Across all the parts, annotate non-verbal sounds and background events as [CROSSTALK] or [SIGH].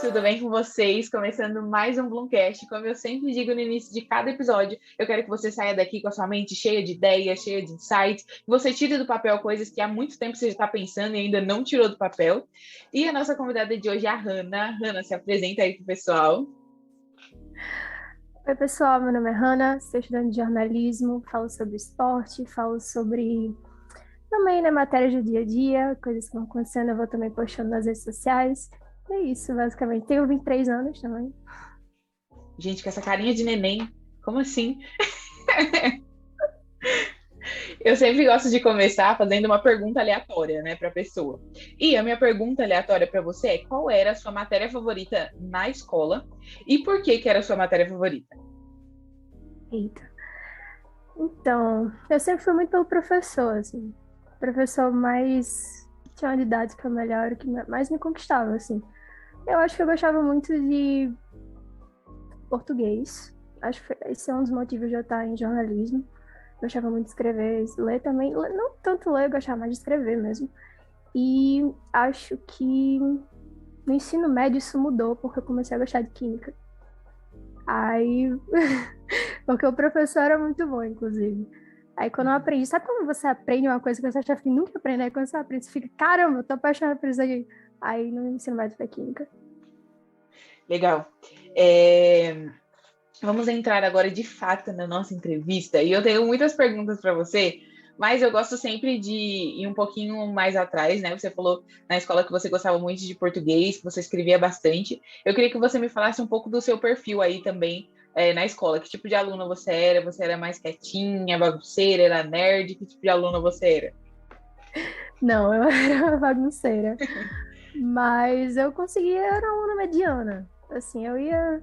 tudo bem com vocês? Começando mais um Bloomcast. Como eu sempre digo no início de cada episódio, eu quero que você saia daqui com a sua mente cheia de ideias, cheia de insights, que você tire do papel coisas que há muito tempo você já está pensando e ainda não tirou do papel. E a nossa convidada de hoje é a Hanna. Hanna, se apresenta aí pro pessoal. Oi, pessoal, meu nome é Hanna, sou estudante de jornalismo, falo sobre esporte, falo sobre também né, matérias do dia a dia, coisas que vão acontecendo, eu vou também postando nas redes sociais. É isso, basicamente. Tenho 23 anos também. Gente, com essa carinha de neném, como assim? [LAUGHS] Eu sempre gosto de começar fazendo uma pergunta aleatória, né, para a pessoa. E a minha pergunta aleatória para você é: qual era a sua matéria favorita na escola e por que que era a sua matéria favorita? Eita. Então, eu sempre fui muito pelo professor, assim. Professor mais tinha uma didática melhor, que mais me conquistava, assim. Eu acho que eu gostava muito de português. Acho que esse é um dos motivos de eu estar em jornalismo gostava muito de escrever, ler também, não tanto ler, eu gostava mais de escrever mesmo. E acho que no ensino médio isso mudou, porque eu comecei a gostar de química. Aí, [LAUGHS] porque o professor era muito bom, inclusive. Aí quando eu aprendi, sabe quando você aprende uma coisa que você acha que nunca aprende, aí quando você aprende, você fica, caramba, eu tô apaixonada por isso aqui. Aí no ensino médio foi química. Legal. É... Vamos entrar agora de fato na nossa entrevista. E eu tenho muitas perguntas para você, mas eu gosto sempre de ir um pouquinho mais atrás, né? Você falou na escola que você gostava muito de português, que você escrevia bastante. Eu queria que você me falasse um pouco do seu perfil aí também é, na escola. Que tipo de aluna você era? Você era mais quietinha, bagunceira, era nerd? Que tipo de aluna você era? Não, eu [LAUGHS] era bagunceira. mas eu conseguia, era uma aluna mediana. Assim, eu ia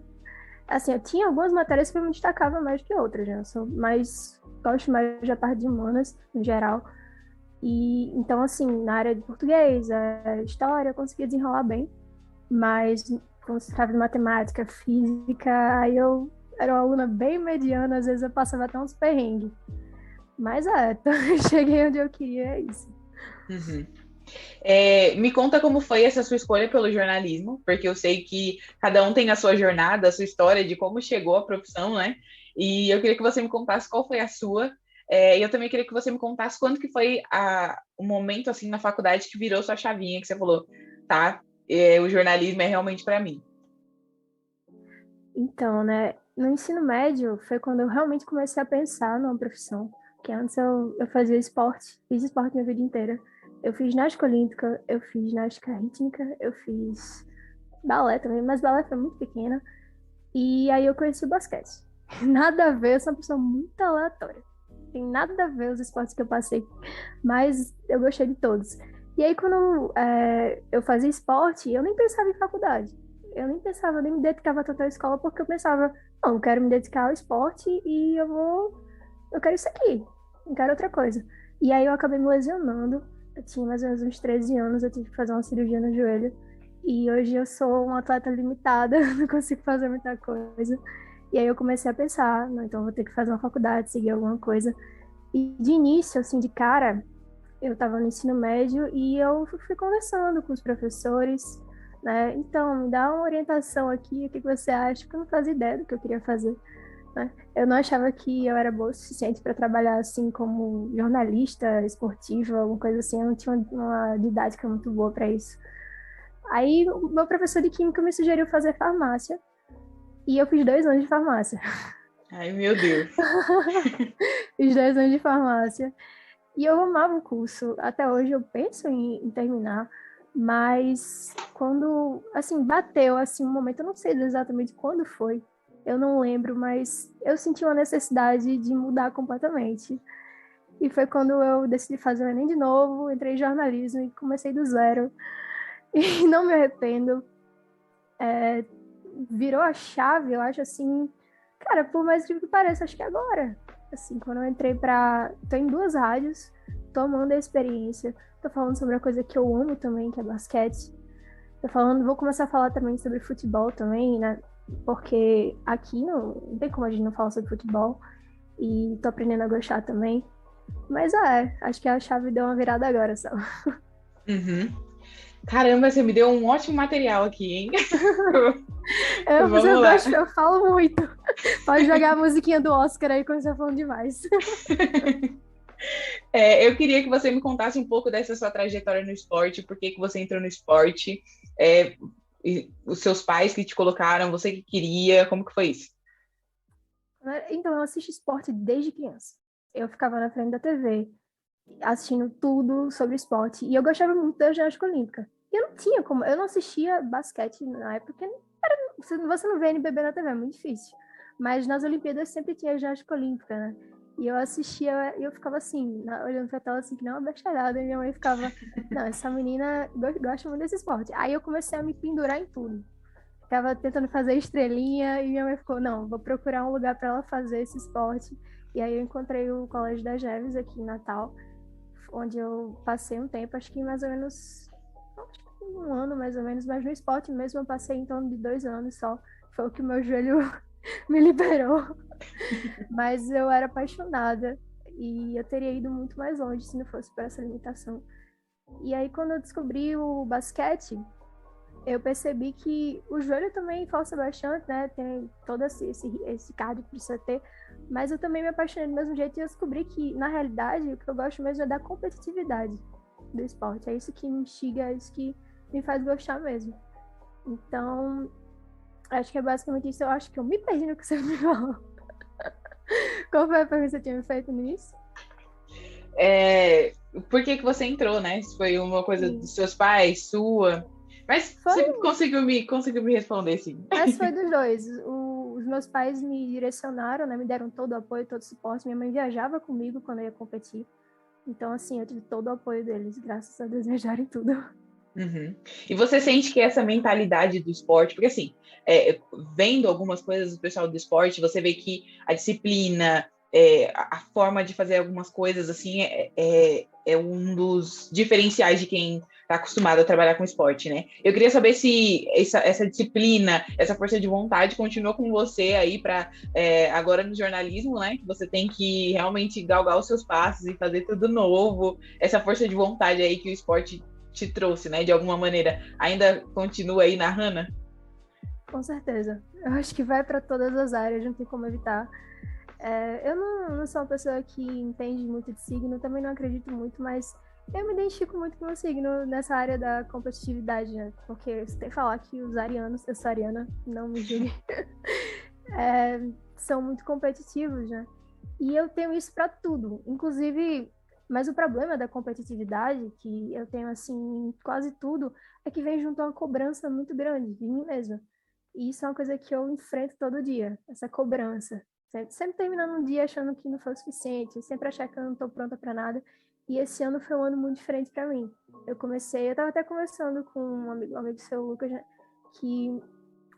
assim, eu tinha algumas matérias que eu me destacava mais que outras, né? Eu sou mais, gosto mais da parte de humanas, em geral. E, então, assim, na área de português, a história, eu conseguia desenrolar bem. Mas, quando se trata de matemática, física, aí eu era uma aluna bem mediana, às vezes eu passava até uns perrengues. Mas, é, então, [LAUGHS] cheguei onde eu queria, é isso. Uhum. É, me conta como foi essa sua escolha pelo jornalismo, porque eu sei que cada um tem a sua jornada, a sua história de como chegou à profissão, né? E eu queria que você me contasse qual foi a sua. É, e eu também queria que você me contasse quando que foi a, o momento assim na faculdade que virou sua chavinha, que você falou, tá, é, o jornalismo é realmente para mim. Então, né, no ensino médio foi quando eu realmente comecei a pensar numa profissão, que antes eu, eu fazia esporte, fiz esporte minha vida inteira. Eu fiz ginástica olímpica, eu fiz ginástica rítmica, eu fiz balé também, mas balé foi muito pequena. E aí eu conheci o basquete. [LAUGHS] Nada a ver, eu sou uma pessoa muito aleatória. Tem nada a ver os esportes que eu passei, mas eu gostei de todos. E aí quando é, eu fazia esporte, eu nem pensava em faculdade. Eu nem pensava, nem me dedicava tanto à escola, porque eu pensava, não, eu quero me dedicar ao esporte e eu vou, eu quero isso aqui, não quero outra coisa. E aí eu acabei me lesionando eu tinha mais ou menos uns 13 anos, eu tive que fazer uma cirurgia no joelho. E hoje eu sou uma atleta limitada, [LAUGHS] não consigo fazer muita coisa. E aí eu comecei a pensar, não, então vou ter que fazer uma faculdade, seguir alguma coisa. E de início, assim, de cara, eu estava no ensino médio e eu fui conversando com os professores, né? Então, me dá uma orientação aqui, o que você acha? Porque eu não fazia ideia do que eu queria fazer. Né? Eu não achava que eu era boa o suficiente para trabalhar assim como jornalista esportiva, alguma coisa assim. Eu não tinha uma didática muito boa para isso. Aí o meu professor de química me sugeriu fazer farmácia e eu fiz dois anos de farmácia. Ai, meu Deus! [LAUGHS] fiz dois anos de farmácia e eu amava o curso. Até hoje eu penso em, em terminar, mas quando assim bateu assim um momento, eu não sei exatamente quando foi eu não lembro, mas eu senti uma necessidade de mudar completamente. E foi quando eu decidi fazer o Enem de novo, entrei em jornalismo e comecei do zero. [LAUGHS] E não me arrependo. É, virou a chave, eu acho assim. Cara, por mais que pareça, acho que agora. Assim, quando eu entrei para. tô em duas rádios, tomando a experiência. Tô falando sobre a coisa que eu amo também, que é basquete. Tô falando, vou começar a falar também sobre futebol também, né? porque aqui não, não tem como a gente não falar sobre futebol e tô aprendendo a gostar também. Mas é, acho que a chave deu uma virada agora só. Uhum. Caramba, você me deu um ótimo material aqui, hein? [LAUGHS] eu, Vamos eu, gosto, eu falo muito. Pode jogar a musiquinha do Oscar aí quando você tá falando demais. [LAUGHS] [LAUGHS] É, eu queria que você me contasse um pouco dessa sua trajetória no esporte, por que, você entrou no esporte, é, os seus pais que te colocaram, você que queria, como que foi isso? Então, eu assisto esporte desde criança. Eu ficava na frente da TV, assistindo tudo sobre esporte, e eu gostava muito da ginástica olímpica. Eu não tinha como, eu não assistia basquete na época, porque você não vê NBB na TV, é muito difícil. Mas nas Olimpíadas sempre tinha ginástica olímpica, né? E eu assistia e eu ficava assim, olhando pra tela assim, que não é uma bestalhada. E minha mãe ficava, não, essa menina gosta muito desse esporte. Aí eu comecei a me pendurar em tudo. Ficava tentando fazer estrelinha e minha mãe ficou, não, vou procurar um lugar para ela fazer esse esporte. E aí eu encontrei o Colégio das Neves aqui em Natal, onde eu passei um tempo, acho que mais ou menos um ano mais ou menos, mas no esporte mesmo eu passei em torno de dois anos só. Foi o que meu joelho [LAUGHS] me liberou. Mas eu era apaixonada e eu teria ido muito mais longe se não fosse por essa limitação. E aí, quando eu descobri o basquete, eu percebi que o joelho também força bastante, né? Tem todo esse, esse, esse cardio que precisa ter. Mas eu também me apaixonei do mesmo jeito e eu descobri que, na realidade, o que eu gosto mesmo é da competitividade do esporte. É isso que me instiga, é isso que me faz gostar mesmo. Então, acho que é basicamente isso. Eu acho que eu me perdi no que você [LAUGHS] me falou. Qual foi a pergunta que você tinha feito nisso? É, por que, que você entrou, né? Se foi uma coisa sim. dos seus pais, sua. Mas foi... você conseguiu me, conseguiu me responder, sim. Mas foi [LAUGHS] dos dois. O, os meus pais me direcionaram, né? Me deram todo o apoio, todo o suporte. Minha mãe viajava comigo quando eu ia competir. Então, assim, eu tive todo o apoio deles, graças a Deus, [LAUGHS] viajarem tudo. Uhum. E você sente que essa mentalidade do esporte, porque assim, é, vendo algumas coisas do pessoal do esporte, você vê que a disciplina, é, a forma de fazer algumas coisas assim é, é, é um dos diferenciais de quem está acostumado a trabalhar com esporte, né? Eu queria saber se essa, essa disciplina, essa força de vontade continua com você aí para é, agora no jornalismo, né? Que você tem que realmente galgar os seus passos e fazer tudo novo. Essa força de vontade aí que o esporte te trouxe, né? De alguma maneira, ainda continua aí na Hannah? Com certeza. Eu acho que vai para todas as áreas, não tem como evitar. É, eu não, não, sou uma pessoa que entende muito de signo, também não acredito muito, mas eu me identifico muito com o signo nessa área da competitividade, né? Porque você tem que falar que os arianos, eu sou ariana, não me julgue, [LAUGHS] é, são muito competitivos, né? E eu tenho isso para tudo. Inclusive, mas o problema da competitividade, que eu tenho assim quase tudo, é que vem junto a uma cobrança muito grande de mim mesma. E isso é uma coisa que eu enfrento todo dia, essa cobrança. Sempre, sempre terminando um dia achando que não foi o suficiente, sempre achar que eu não estou pronta para nada. E esse ano foi um ano muito diferente para mim. Eu comecei, eu estava até conversando com um amigo, um amigo seu, Lucas, né, que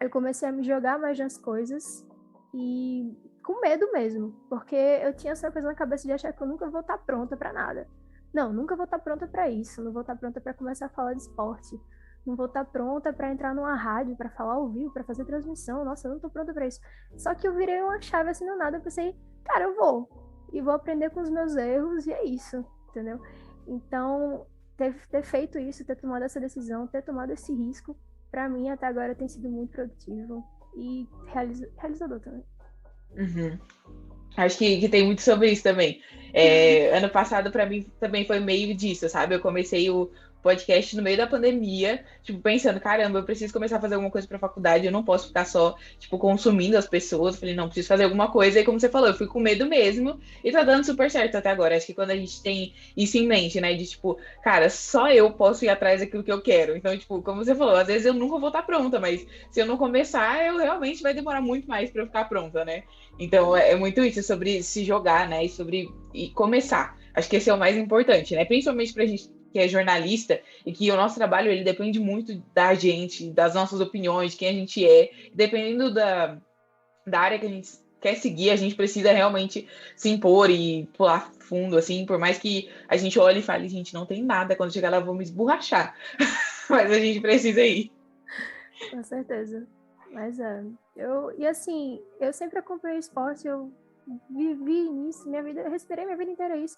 eu comecei a me jogar mais nas coisas e com medo mesmo, porque eu tinha essa coisa na cabeça de achar que eu nunca vou estar pronta para nada. Não, nunca vou estar pronta para isso, não vou estar pronta para começar a falar de esporte, não vou estar pronta para entrar numa rádio, para falar ao vivo, para fazer transmissão. Nossa, eu não tô pronta para isso. Só que eu virei uma chave assim do nada, eu pensei, cara, eu vou e vou aprender com os meus erros e é isso, entendeu? Então, ter, ter feito isso, ter tomado essa decisão, ter tomado esse risco, para mim até agora tem sido muito produtivo e realizador também. Uhum. Acho que, que tem muito sobre isso também. É, ano passado, para mim, também foi meio disso, sabe? Eu comecei o, podcast no meio da pandemia, tipo, pensando, caramba, eu preciso começar a fazer alguma coisa pra faculdade, eu não posso ficar só, tipo, consumindo as pessoas. Eu falei, não, preciso fazer alguma coisa. E como você falou, eu fui com medo mesmo e tá dando super certo até agora. Acho que quando a gente tem isso em mente, né, de tipo, cara, só eu posso ir atrás daquilo que eu quero. Então, tipo, como você falou, às vezes eu nunca vou estar tá pronta, mas se eu não começar, eu realmente vai demorar muito mais para eu ficar pronta, né? Então, é, é muito isso sobre se jogar, né, e sobre e começar. Acho que esse é o mais importante, né? Principalmente pra gente que é jornalista e que o nosso trabalho ele depende muito da gente, das nossas opiniões, de quem a gente é, dependendo da, da área que a gente quer seguir, a gente precisa realmente se impor e pular fundo, assim, por mais que a gente olhe e fale, gente, não tem nada, quando chegar lá vou me esborrachar, [LAUGHS] mas a gente precisa ir. Com certeza, mas é, eu, e assim, eu sempre acompanhei esporte, eu vivi nisso, minha vida, eu respirei minha vida inteira isso,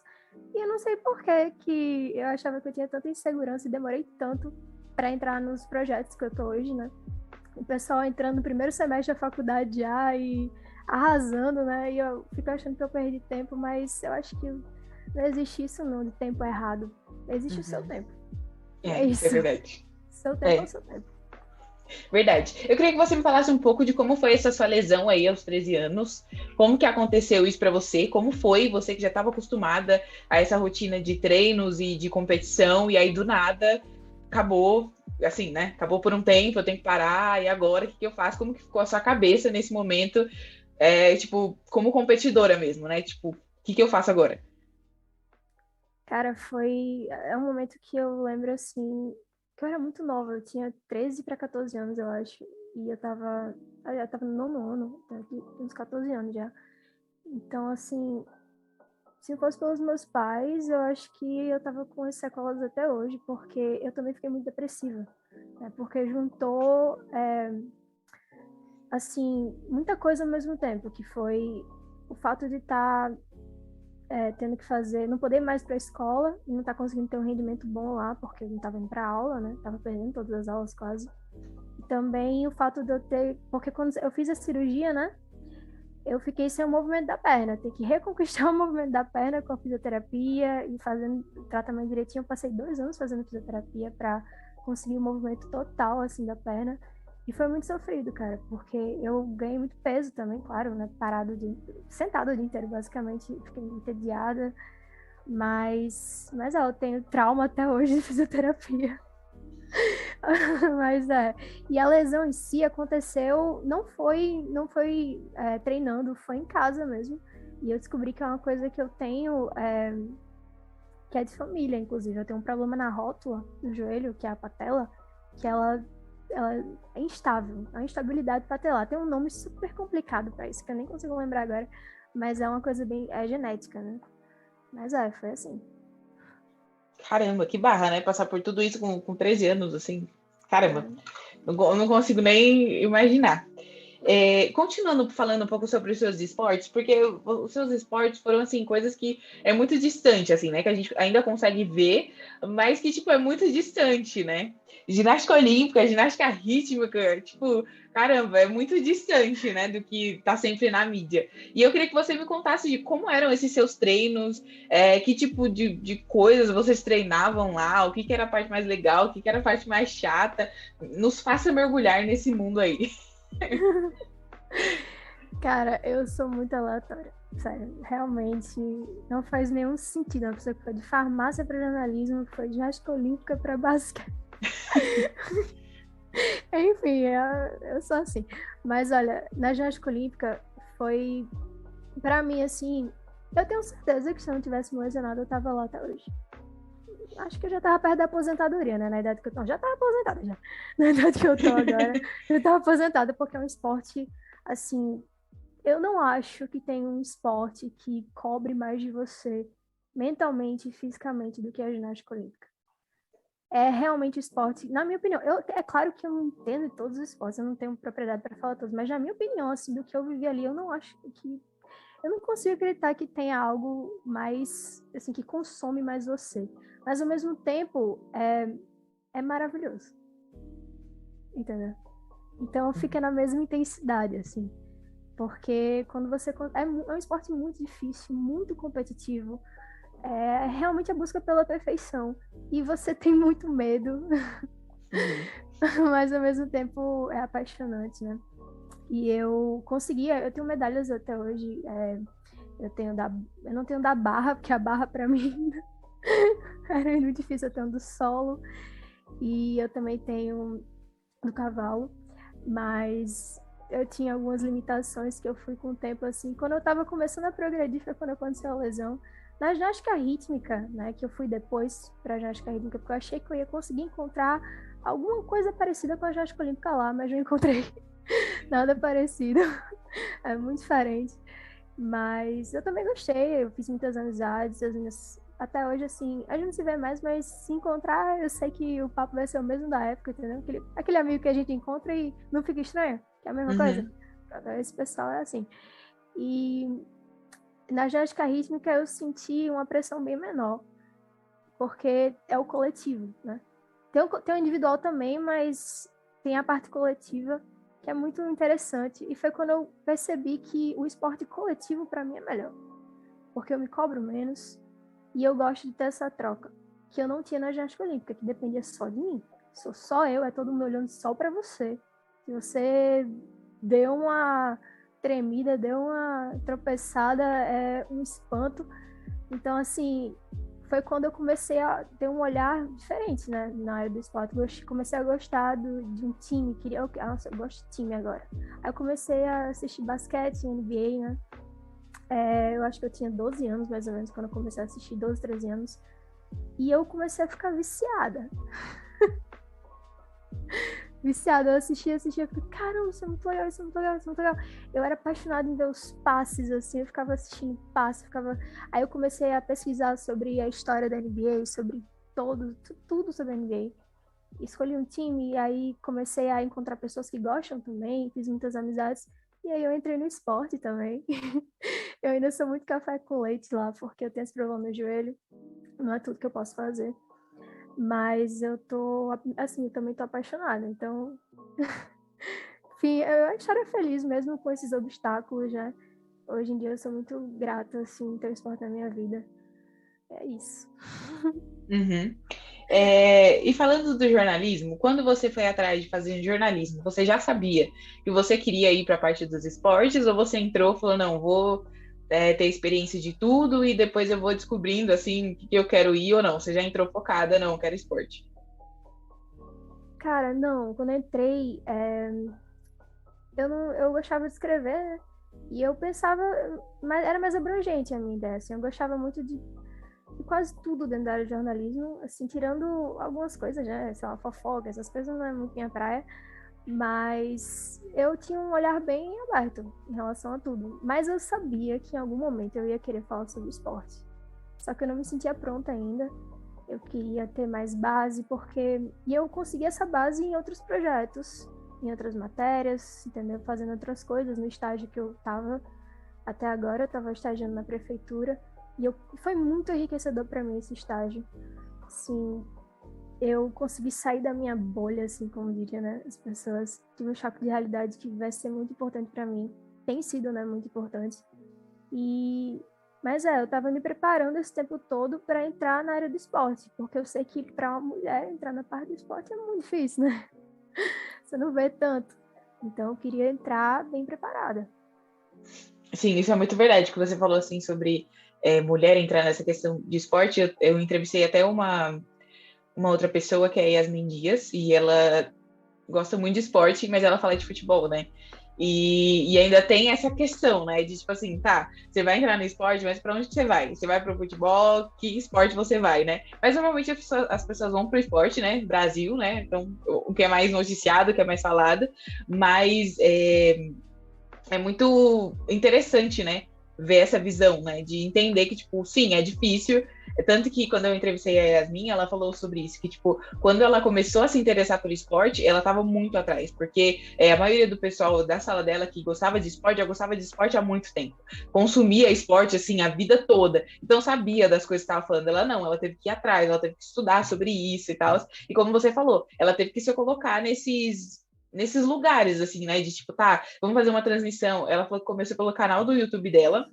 e eu não sei por que que eu achava que eu tinha tanta insegurança e demorei tanto para entrar nos projetos que eu tô hoje, né? O pessoal entrando no primeiro semestre da faculdade já e arrasando, né? E eu fico achando que eu perdi tempo, mas eu acho que não existe isso não, de tempo errado. Existe uhum. o seu uhum. tempo. É, é isso. É verdade. Seu tempo é. é o seu tempo. Verdade. Eu queria que você me falasse um pouco de como foi essa sua lesão aí aos 13 anos, como que aconteceu isso para você, como foi você que já estava acostumada a essa rotina de treinos e de competição e aí do nada acabou, assim, né? Acabou por um tempo, eu tenho que parar e agora o que, que eu faço? Como que ficou a sua cabeça nesse momento, é, tipo, como competidora mesmo, né? Tipo, o que, que eu faço agora? Cara, foi é um momento que eu lembro assim, que eu era muito nova, eu tinha 13 para 14 anos, eu acho. E eu tava. Eu já tava no nono ano, uns 14 anos já. Então, assim, se fosse pelos meus pais, eu acho que eu tava com as sequelas até hoje, porque eu também fiquei muito depressiva. Né? Porque juntou, é, assim, muita coisa ao mesmo tempo, que foi o fato de estar tá é, tendo que fazer, não poder ir mais para a escola não estar tá conseguindo ter um rendimento bom lá, porque não estava indo para aula, né? Tava perdendo todas as aulas quase. E também o fato de eu ter, porque quando eu fiz a cirurgia, né? Eu fiquei sem o movimento da perna, ter que reconquistar [LAUGHS] o movimento da perna com a fisioterapia e fazendo tratamento direitinho. Eu passei dois anos fazendo fisioterapia para conseguir o movimento total assim da perna. E foi muito sofrido, cara, porque eu ganhei muito peso também, claro, né? Parado de. sentado o dia inteiro, basicamente, fiquei entediada. Mas. Mas é, eu tenho trauma até hoje [LAUGHS] de fisioterapia. [LAUGHS] mas é. E a lesão em si aconteceu, não foi, não foi é, treinando, foi em casa mesmo. E eu descobri que é uma coisa que eu tenho. É, que é de família, inclusive. Eu tenho um problema na rótula do joelho, que é a patela, que ela ela é instável, a instabilidade patelar. Tem um nome super complicado para isso, que eu nem consigo lembrar agora, mas é uma coisa bem. é genética, né? Mas é, foi assim. Caramba, que barra, né? Passar por tudo isso com, com 13 anos, assim. Caramba, é. não, não consigo nem imaginar. É, continuando falando um pouco sobre os seus esportes, porque os seus esportes foram assim coisas que é muito distante, assim, né? Que a gente ainda consegue ver, mas que tipo é muito distante, né? Ginástica olímpica, ginástica rítmica, tipo, caramba, é muito distante, né? Do que tá sempre na mídia. E eu queria que você me contasse de como eram esses seus treinos, é, que tipo de, de coisas vocês treinavam lá, o que, que era a parte mais legal, o que, que era a parte mais chata. Nos faça mergulhar nesse mundo aí. [LAUGHS] Cara, eu sou muito aleatória. Sério, realmente não faz nenhum sentido. Uma pessoa que foi de farmácia para jornalismo, que foi de ginástica olímpica para basquete. [LAUGHS] Enfim, eu, eu sou assim. Mas olha, na ginástica olímpica foi, para mim, assim, eu tenho certeza que se eu não tivesse me lesionado, eu tava lá até hoje acho que eu já tava perto da aposentadoria, né? Na idade que eu tô. Já tava aposentada, já. [LAUGHS] Na idade que eu tô agora. eu tava aposentada porque é um esporte, assim. Eu não acho que tem um esporte que cobre mais de você mentalmente e fisicamente do que a ginástica olímpica. É realmente esporte, na minha opinião. Eu, é claro que eu não entendo todos os esportes, eu não tenho propriedade para falar todos, mas na minha opinião, assim, do que eu vivi ali, eu não acho que eu não consigo acreditar que tenha algo mais, assim, que consome mais você. Mas ao mesmo tempo, é, é maravilhoso. Entendeu? Então fica na mesma intensidade, assim. Porque quando você. É, é um esporte muito difícil, muito competitivo. É realmente a busca pela perfeição. E você [LAUGHS] tem muito medo. Uhum. [LAUGHS] Mas ao mesmo tempo é apaixonante, né? E eu conseguia, eu tenho medalhas até hoje. É, eu tenho da, eu não tenho da barra, porque a barra para mim [LAUGHS] era muito difícil. Eu tenho do solo e eu também tenho do cavalo, mas eu tinha algumas limitações que eu fui com o tempo assim. Quando eu tava começando a progredir foi quando aconteceu a lesão. Na ginástica rítmica, né, que eu fui depois para ginástica rítmica, porque eu achei que eu ia conseguir encontrar alguma coisa parecida com a ginástica olímpica lá, mas não encontrei. [LAUGHS] Nada parecido. [LAUGHS] É muito diferente. Mas eu também gostei, eu fiz muitas amizades, as minhas. Até hoje, assim, a gente não se vê mais, mas se encontrar, eu sei que o papo vai ser o mesmo da época, entendeu? Aquele, aquele amigo que a gente encontra e não fica estranho, que é a mesma uhum. coisa. Esse pessoal é assim. E na ginástica rítmica eu senti uma pressão bem menor, porque é o coletivo, né? tem o, tem o individual também, mas tem a parte coletiva, que é muito interessante. E foi quando eu percebi que o esporte coletivo, para mim, é melhor. Porque eu me cobro menos e eu gosto de ter essa troca, que eu não tinha na ginástica olímpica, que dependia só de mim. Sou só eu, é todo mundo olhando só para você. Se você deu uma tremida, deu uma tropeçada, é um espanto. Então, assim, foi quando eu comecei a ter um olhar diferente, né, na área do esporte. Eu comecei a gostar do, de um time, queria, nossa, eu gosto de time agora. Aí eu comecei a assistir basquete, NBA, né, é, eu acho que eu tinha 12 anos, mais ou menos, quando eu comecei a assistir, 12, 13 anos. E eu comecei a ficar viciada. [LAUGHS] viciada. Eu assistia, assistia, eu falei, caramba, isso é muito legal, isso é muito legal, isso é muito legal. Eu era apaixonada em ver os passes, assim, eu ficava assistindo passes, ficava... Aí eu comecei a pesquisar sobre a história da NBA, sobre todo, tudo sobre a NBA. Escolhi um time e aí comecei a encontrar pessoas que gostam também, fiz muitas amizades. E aí eu entrei no esporte também. [LAUGHS] eu ainda sou muito café com leite lá, porque eu tenho esse problema no joelho. Não é tudo que eu posso fazer. Mas eu tô, assim, eu também tô apaixonada. Então, [LAUGHS] enfim, a história é feliz mesmo com esses obstáculos, né? Hoje em dia eu sou muito grata, assim, ter o esporte na minha vida. É isso. Uhum. É, e falando do jornalismo, quando você foi atrás de fazer jornalismo, você já sabia que você queria ir para a parte dos esportes ou você entrou e falou, não, vou é, ter experiência de tudo e depois eu vou descobrindo assim que eu quero ir ou não. Você já entrou focada, não, quero esporte. Cara, não, quando eu entrei, é... eu não, eu gostava de escrever, né? E eu pensava, mas era mais abrangente a minha ideia, assim, eu gostava muito de, quase tudo dentro da área de jornalismo, assim, tirando algumas coisas, né, sei lá, fofoca, essas coisas não é muito minha praia, mas eu tinha um olhar bem aberto em relação a tudo. Mas eu sabia que em algum momento eu ia querer falar sobre esporte. Só que eu não me sentia pronta ainda. Eu queria ter mais base, porque. E eu consegui essa base em outros projetos, em outras matérias, entendeu? Fazendo outras coisas no estágio que eu estava até agora. Eu estava estagiando na prefeitura. E eu... foi muito enriquecedor para mim esse estágio. Sim, eu consegui sair da minha bolha, assim, como diria, né, as pessoas. Tive um choque de realidade que vai ser muito importante para mim. Tem sido, né, muito importante. E mas é, eu estava me preparando esse tempo todo para entrar na área do esporte, porque eu sei que para uma mulher entrar na parte do esporte é muito difícil, né? [LAUGHS] Você não vê tanto. Então eu queria entrar bem preparada. Sim, isso é muito verdade que você falou assim sobre é, mulher entrar nessa questão de esporte. Eu, eu entrevistei até uma uma outra pessoa que é Yasmin Dias, e ela gosta muito de esporte, mas ela fala de futebol, né? E, e, ainda tem essa questão, né? De tipo assim, tá, você vai entrar no esporte, mas para onde você vai? Você vai para o futebol? Que esporte você vai, né? Mas normalmente as pessoas, as pessoas vão para esporte, né? Brasil, né? Então, o que é mais noticiado, o que é mais falado, mas é, é muito interessante, né? Ver essa visão, né? De entender que, tipo, sim, é difícil, é tanto que quando eu entrevistei a Yasmin, ela falou sobre isso, que, tipo, quando ela começou a se interessar por esporte, ela estava muito atrás, porque é, a maioria do pessoal da sala dela que gostava de esporte, já gostava de esporte há muito tempo. Consumia esporte, assim, a vida toda. Então, sabia das coisas que estava falando. Ela não, ela teve que ir atrás, ela teve que estudar sobre isso e tal. E como você falou, ela teve que se colocar nesses nesses lugares, assim, né? De tipo, tá, vamos fazer uma transmissão. Ela começou pelo canal do YouTube dela,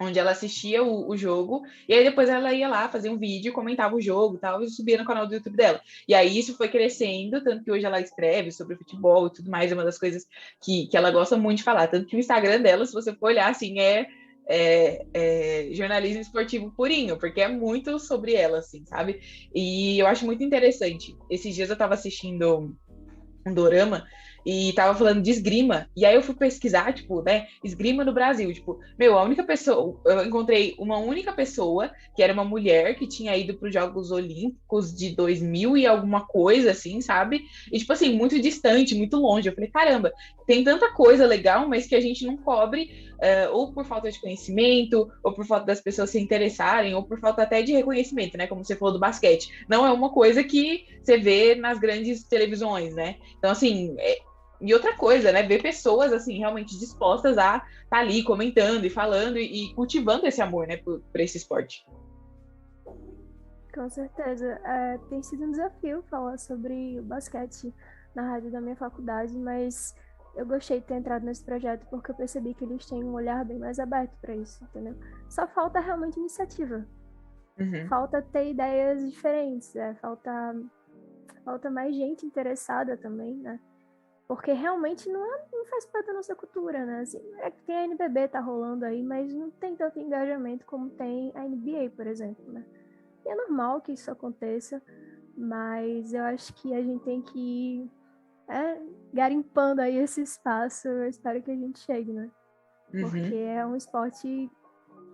onde ela assistia o, o, jogo, e aí depois ela ia lá fazer um vídeo, comentava o jogo e tal, e subia no canal do YouTube dela. E aí isso foi crescendo, tanto que hoje ela escreve sobre futebol e tudo mais, é uma das coisas que, que ela gosta muito de falar. Tanto que o Instagram dela, se você for olhar, assim, é, é, é jornalismo esportivo purinho, porque é muito sobre ela, assim, sabe? E eu acho muito interessante. Esses dias eu tava assistindo um dorama e tava falando de esgrima. E aí eu fui pesquisar, tipo, né, esgrima no Brasil. Tipo, meu, a única pessoa, eu encontrei uma única pessoa, que era uma mulher que tinha ido para os Jogos Olímpicos de 2000 e alguma coisa, assim, sabe? E, tipo assim, muito distante, muito longe. Eu falei, caramba, tem tanta coisa legal, mas que a gente não cobre, uh, ou por falta de conhecimento, ou por falta das pessoas se interessarem, ou por falta até de reconhecimento, né? Como você falou do basquete. Não é uma coisa que você vê nas grandes televisões, né? Então, assim, é, e outra coisa, né? Ver pessoas assim realmente dispostas a estar tá ali comentando e falando e, cultivando esse amor, né, por, por, esse esporte. Com certeza. É, tem sido um desafio falar sobre o basquete na rádio da minha faculdade, mas eu gostei de ter entrado nesse projeto porque eu percebi que eles têm um olhar bem mais aberto para isso, entendeu? Só falta realmente iniciativa. Uhum. Falta ter ideias diferentes, é, falta, falta mais gente interessada também, né? Porque realmente não, é, não faz parte da nossa cultura, né? Assim, é que tem a NBB tá rolando aí, mas não tem tanto engajamento como tem a NBA, por exemplo, né? E é normal que isso aconteça, mas eu acho que a gente tem que ir é, garimpando aí esse espaço. Eu espero que a gente chegue, né? Uhum. Porque é um esporte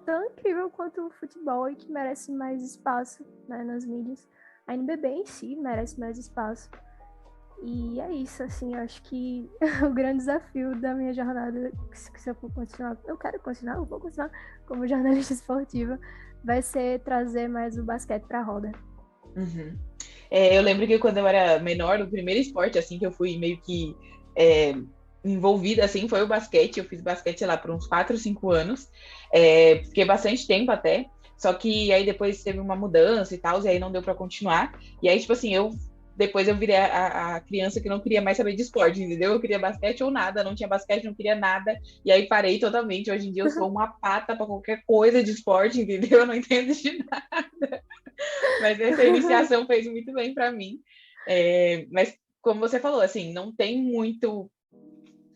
tão incrível quanto o futebol e que merece mais espaço né, nas mídias. A NBB em si merece mais espaço. E é isso, assim, eu acho que [LAUGHS] o grande desafio da minha jornada, se eu for continuar, eu quero continuar, eu vou continuar como [LAUGHS] jornalista esportiva, vai ser trazer mais o basquete para a roda. Uhum. É, eu lembro que quando eu era menor, o primeiro esporte, assim, que eu fui meio que é, envolvida, assim, foi o basquete. Eu fiz basquete lá por uns 4, 5 anos. É, fiquei bastante tempo até. Só que aí depois teve uma mudança e tal, e aí não deu para continuar. E aí, tipo assim, eu depois eu virei a, a, criança que não queria mais saber de esporte, entendeu? Eu queria basquete ou nada, não tinha basquete, não queria nada, e aí parei totalmente. Hoje em dia eu sou uma pata para qualquer coisa de esporte, [LAUGHS] entendeu? Eu não entendo de nada. [LAUGHS] Mas essa iniciação [LAUGHS] fez muito bem para mim. É, mas como você falou, assim, não tem muito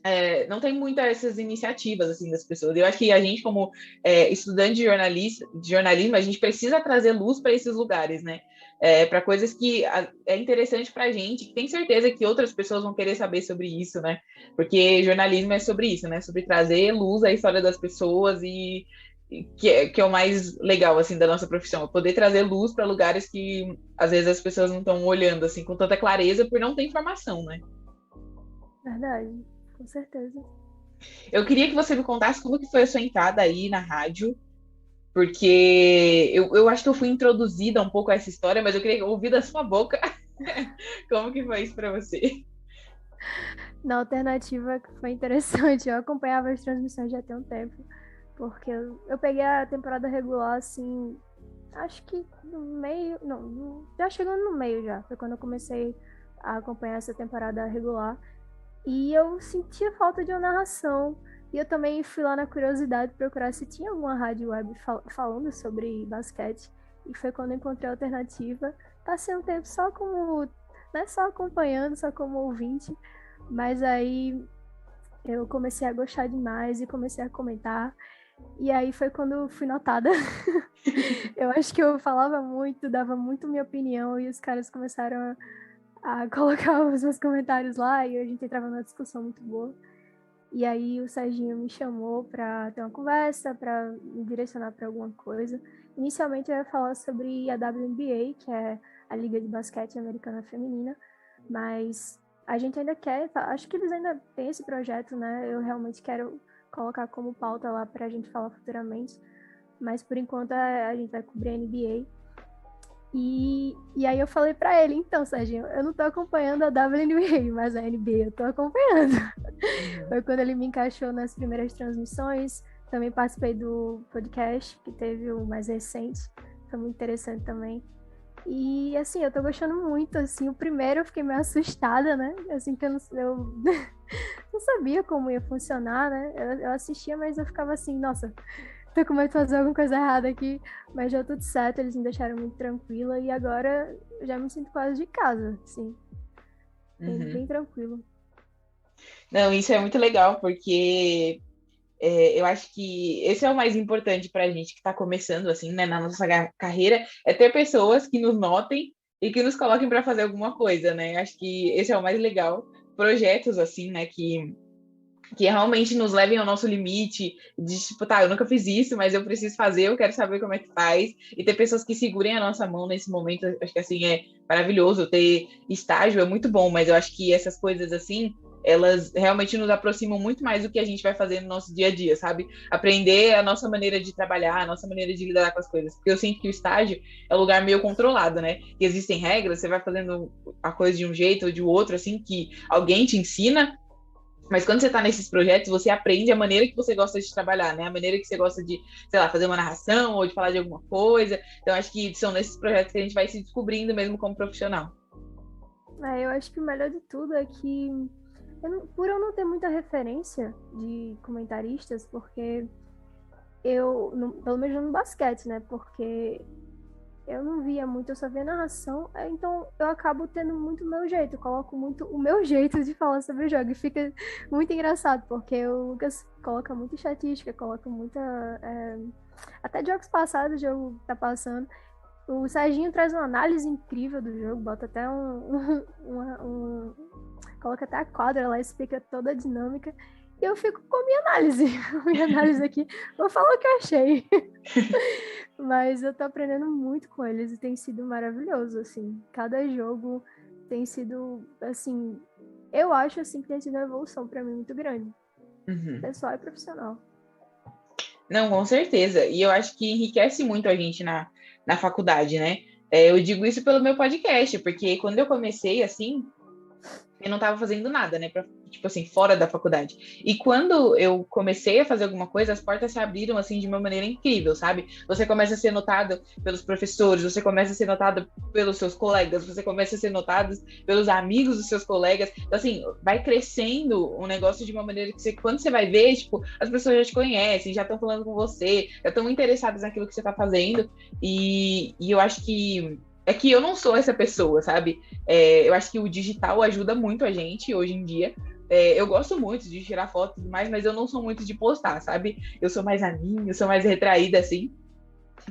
é, não tem muitas essas iniciativas assim das pessoas. Eu acho que a gente, como é, estudante de, jornalista, de jornalismo, a gente precisa trazer luz para esses lugares, né? É, para coisas que é interessante para a gente, que tem certeza que outras pessoas vão querer saber sobre isso, né? Porque jornalismo é sobre isso, né? Sobre trazer luz à história das pessoas e que, é, que é o mais legal assim da nossa profissão, é poder trazer luz para lugares que às vezes as pessoas não estão olhando assim com tanta clareza por não ter informação, né? Verdade com certeza. Eu queria que você me contasse como que foi a sua entrada aí na rádio, porque eu, eu acho que eu fui introduzida um pouco a essa história, mas eu queria ouvir da sua boca [LAUGHS] como que foi isso para você. Na alternativa foi interessante, eu acompanhava as transmissões já tem um tempo, porque eu, eu peguei a temporada regular assim, acho que no meio, não, já chegando no meio já, foi quando eu comecei a acompanhar essa temporada regular. E eu sentia falta de uma narração. E eu também fui lá na curiosidade procurar se tinha alguma rádio web fal falando sobre basquete. E foi quando encontrei a alternativa. Passei um tempo só como. Não é só acompanhando, só como ouvinte. Mas aí eu comecei a gostar demais e comecei a comentar. E aí foi quando fui notada. [LAUGHS] eu acho que eu falava muito, dava muito minha opinião e os caras começaram a a [LAUGHS] colocar os meus comentários lá e a gente entrava numa discussão muito boa. E aí o Serginho me chamou para ter uma conversa, para me direcionar para alguma coisa. Inicialmente eu ia falar sobre a WNBA, que é a Liga de Basquete Americana Feminina, mas a gente ainda quer, acho que eles ainda têm esse projeto, né? Eu realmente quero colocar como pauta lá para a gente falar futuramente, mas por enquanto a gente vai cobrir a NBA e, e aí eu falei para ele, então, Serginho, eu não tô acompanhando a WNBA, mas a NBA eu tô acompanhando. Uhum. Foi quando ele me encaixou nas primeiras transmissões. Também participei do podcast, que teve o mais recente. Foi muito interessante também. E assim, eu tô gostando muito, assim, o primeiro eu fiquei meio assustada, né? Assim que eu não, eu [LAUGHS] [LAUGHS] não sabia como ia funcionar, né? Eu, eu assistia, mas eu ficava assim, nossa, tô com medo de fazer alguma coisa errada aqui, mas já tudo certo, eles me deixaram muito tranquila e agora já me sinto quase de casa, sim. Bem, uhum. bem tranquilo. Não, isso é muito legal, porque é, eu acho que esse é o mais importante para a gente que está começando, assim, né, na nossa carreira, é ter pessoas que nos notem e que nos coloquem para fazer alguma coisa, né? Acho que esse é o mais legal. Projetos, assim, né, que que realmente nos levem ao nosso limite, de tipo, tá, eu nunca fiz isso, mas eu preciso fazer, eu quero saber como é que faz, e ter pessoas que segurem a nossa mão nesse momento, acho que assim é maravilhoso, ter estágio é muito bom, mas eu acho que essas coisas assim, elas realmente nos aproximam muito mais do que a gente vai fazer no nosso dia a dia, sabe? Aprender a nossa maneira de trabalhar, a nossa maneira de lidar com as coisas. Porque eu sinto que o estágio é um lugar meio controlado, né? E existem regras, você vai fazendo a coisa de um jeito ou de outro, assim, que alguém te ensina, Mas quando você está nesses projetos, você aprende a maneira que você gosta de trabalhar, né? A maneira que você gosta de, sei lá, fazer uma narração ou de falar de alguma coisa. Então, acho que são nesses projetos que a gente vai se descobrindo mesmo como profissional. É, eu acho que o melhor de tudo é que, eu não, por eu não ter muita referência de comentaristas, porque eu, no, pelo menos no basquete, né? Porque eu não via muito, eu só via narração, é, então eu acabo tendo muito o meu jeito, coloco muito o meu [LAUGHS] jeito de falar sobre o jogo, e fica muito engraçado, porque o Lucas coloca muita estatística, coloca muita. É, até jogos passados o jogo tá passando. O Serginho traz uma análise incrível do jogo, bota até um, [LAUGHS] um, um coloca até a quadra lá, explica toda a dinâmica. E eu fico com a minha análise. [LAUGHS] minha análise aqui. Vou falar o que eu achei. [LAUGHS] Mas eu tô aprendendo muito com eles e tem sido maravilhoso, assim. Cada jogo tem sido, assim... Eu acho, assim, que tem sido uma evolução para mim muito grande. Uhum. Pessoal e profissional. Não, com certeza. E eu acho que enriquece muito a gente na, na faculdade, né? É, eu digo isso pelo meu podcast, porque quando eu comecei, assim, eu não estava fazendo nada, né? Pra, tipo assim, fora da faculdade. E quando eu comecei a fazer alguma coisa, as portas se abriram, assim, de uma maneira incrível, sabe? Você começa a ser notado pelos professores, você começa a ser notado pelos seus colegas, você começa a ser notado pelos amigos dos seus colegas. Então, assim, vai crescendo um negócio de uma maneira que você, quando você vai ver, tipo, as pessoas já te conhecem, já estão falando com você, já estão interessadas naquilo que você está fazendo. E, e eu acho que é que eu não sou essa pessoa, sabe? É, eu acho que o digital ajuda muito a gente hoje em dia. É, eu gosto muito de tirar foto e tudo mais, mas eu não sou muito de postar, sabe? Eu sou mais a eu sou mais retraída, assim.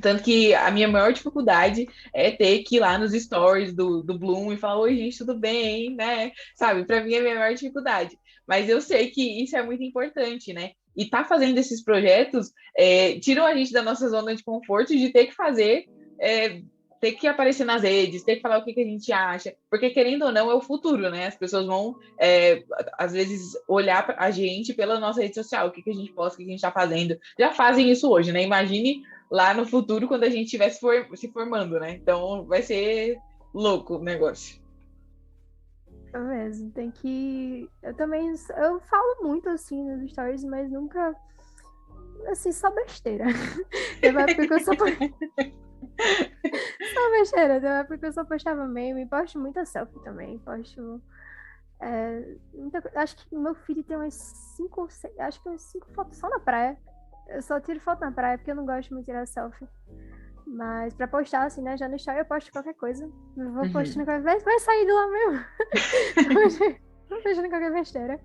Tanto que a minha maior dificuldade é ter que ir lá nos stories do, do Bloom e falar: Oi, gente, tudo bem, né? Sabe? Para mim é a minha maior dificuldade. Mas eu sei que isso é muito importante, né? E tá fazendo esses projetos é, tiram a gente da nossa zona de conforto de ter que fazer é, ter que aparecer nas redes, ter que falar o que, que a gente acha, porque querendo ou não é o futuro, né? As pessoas vão, é, às vezes, olhar a gente pela nossa rede social, o que, que a gente posta, o que, que a gente está fazendo. Já fazem isso hoje, né? Imagine lá no futuro quando a gente estiver se, for, se formando, né? Então vai ser louco o negócio. É mesmo, tem que. Eu também. Eu falo muito assim nos stories, mas nunca. Assim, só besteira. [LAUGHS] Teve uma época que eu só. [LAUGHS] [LAUGHS] só besteira, né? Porque eu só postava meme, posto muita selfie também, posto. É, muita, acho que meu filho tem umas 5 acho que umas 5 fotos só na praia. Eu só tiro foto na praia porque eu não gosto muito de tirar selfie. Mas pra postar, assim, né? Já no story eu posto qualquer coisa. Eu vou uhum. postando qualquer vez, vai sair de lá mesmo. [LAUGHS] [LAUGHS] vou postando qualquer besteira.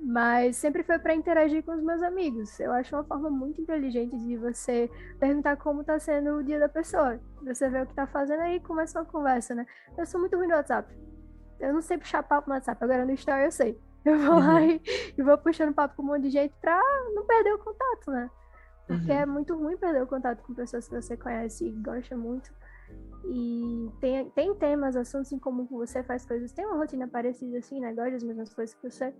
Mas sempre foi para interagir com os meus amigos. Eu acho uma forma muito inteligente de você perguntar como tá sendo o dia da pessoa. Você vê o que tá fazendo aí e começa uma conversa, né? Eu sou muito ruim no WhatsApp. Eu não sei puxar papo no WhatsApp, agora no Story eu sei. Eu vou uhum. lá e, e, vou puxando papo com um monte de gente pra não perder o contato, né? Porque uhum. é muito ruim perder o contato com pessoas que você conhece e gosta muito. E tem, tem temas, assuntos em comum com você, faz coisas, tem uma rotina parecida assim, né? Gosta das mesmas coisas que você.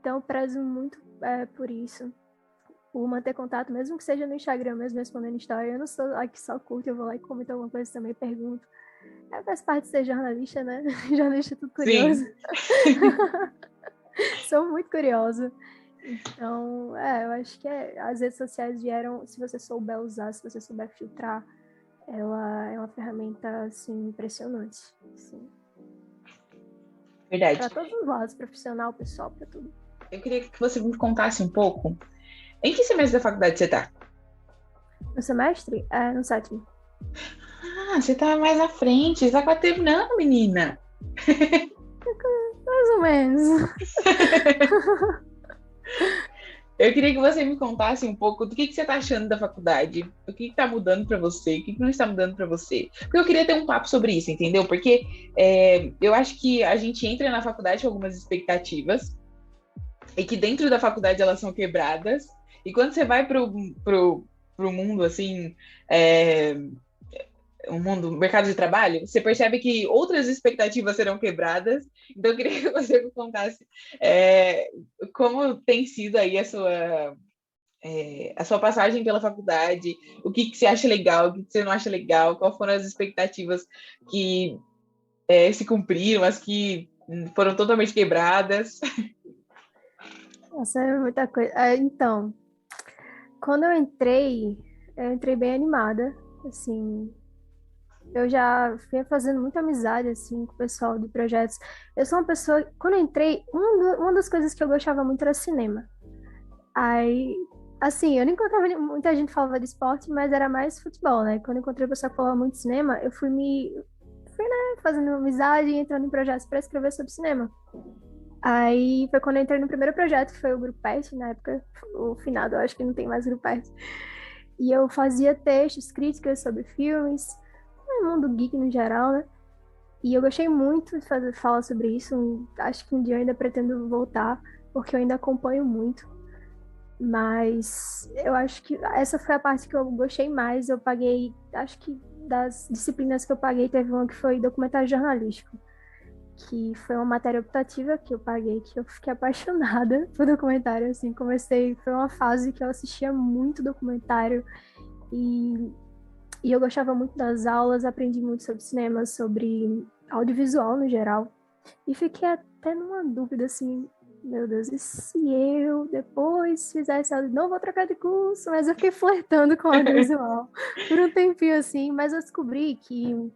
Então, prezo muito é, por isso. Por manter contato, mesmo que seja no Instagram, mesmo respondendo história. Eu não sou aqui só curto, eu vou lá e comento alguma coisa também, pergunto. É, faz parte de ser jornalista, né? [LAUGHS] jornalista é tudo curioso. [LAUGHS] sou muito curiosa. Então, é, eu acho que é, as redes sociais vieram, se você souber usar, se você souber filtrar, ela é uma ferramenta, assim, impressionante. Assim. Verdade. Para todos os lados, profissional, pessoal, para tudo. Eu queria que você me contasse um pouco. Em que semestre da faculdade você está? No semestre? É, no sétimo. Ah, você está mais à frente. Você está quase terminando, menina. [LAUGHS] mais ou menos. [LAUGHS] Eu queria que você me contasse um pouco do que, que você está achando da faculdade, o que está mudando para você, o que, que não está mudando para você. Porque eu queria ter um papo sobre isso, entendeu? Porque é, eu acho que a gente entra na faculdade com algumas expectativas, e que dentro da faculdade elas são quebradas. E quando você vai para o mundo, assim, é, um mundo, mercado de trabalho, você percebe que outras expectativas serão quebradas. Então, eu queria [LAUGHS] que você me contasse é, como tem sido aí a sua, é, a sua passagem pela faculdade, o que, que você acha legal, o que, que você não acha legal, quais foram as expectativas que é, se cumpriram, as que foram totalmente quebradas. [LAUGHS] Nossa, é muita coisa. É, então, quando eu entrei, eu entrei bem animada, assim, eu já fui fazendo muita amizade, assim, com o pessoal de projetos. Eu sou uma pessoa, quando eu entrei, uma das coisas que eu gostava muito era cinema. Aí, assim, eu não encontrava muita gente falava de esporte, mas era mais futebol, né? Quando eu encontrei pessoa que falava muito de cinema, eu fui me, fui, né, fazendo amizade e entrando em projetos para escrever sobre cinema. Aí foi quando eu entrei no primeiro projeto, que foi o Grupo Pet, na época, o finado, eu acho que não tem mais Grupo Pet. E eu fazia textos, críticas sobre filmes, no mundo geek no geral, né? E eu gostei muito de fazer, falar sobre isso. Acho que um dia eu ainda pretendo voltar, porque eu ainda acompanho muito. Mas eu acho que essa foi a parte que eu gostei mais. Eu paguei, acho que das disciplinas que eu paguei, teve uma que foi documentário jornalístico que foi uma matéria optativa que eu paguei, que eu fiquei [LAUGHS] apaixonada por documentário, assim, comecei, foi uma fase que eu assistia muito documentário e, e eu gostava muito das aulas, aprendi muito sobre cinema, sobre audiovisual no geral, e fiquei até numa dúvida, assim, meu Deus, e se eu depois fizesse audio... não vou trocar de curso, mas eu fiquei flertando com audiovisual [LAUGHS] por um tempinho, assim, mas eu descobri que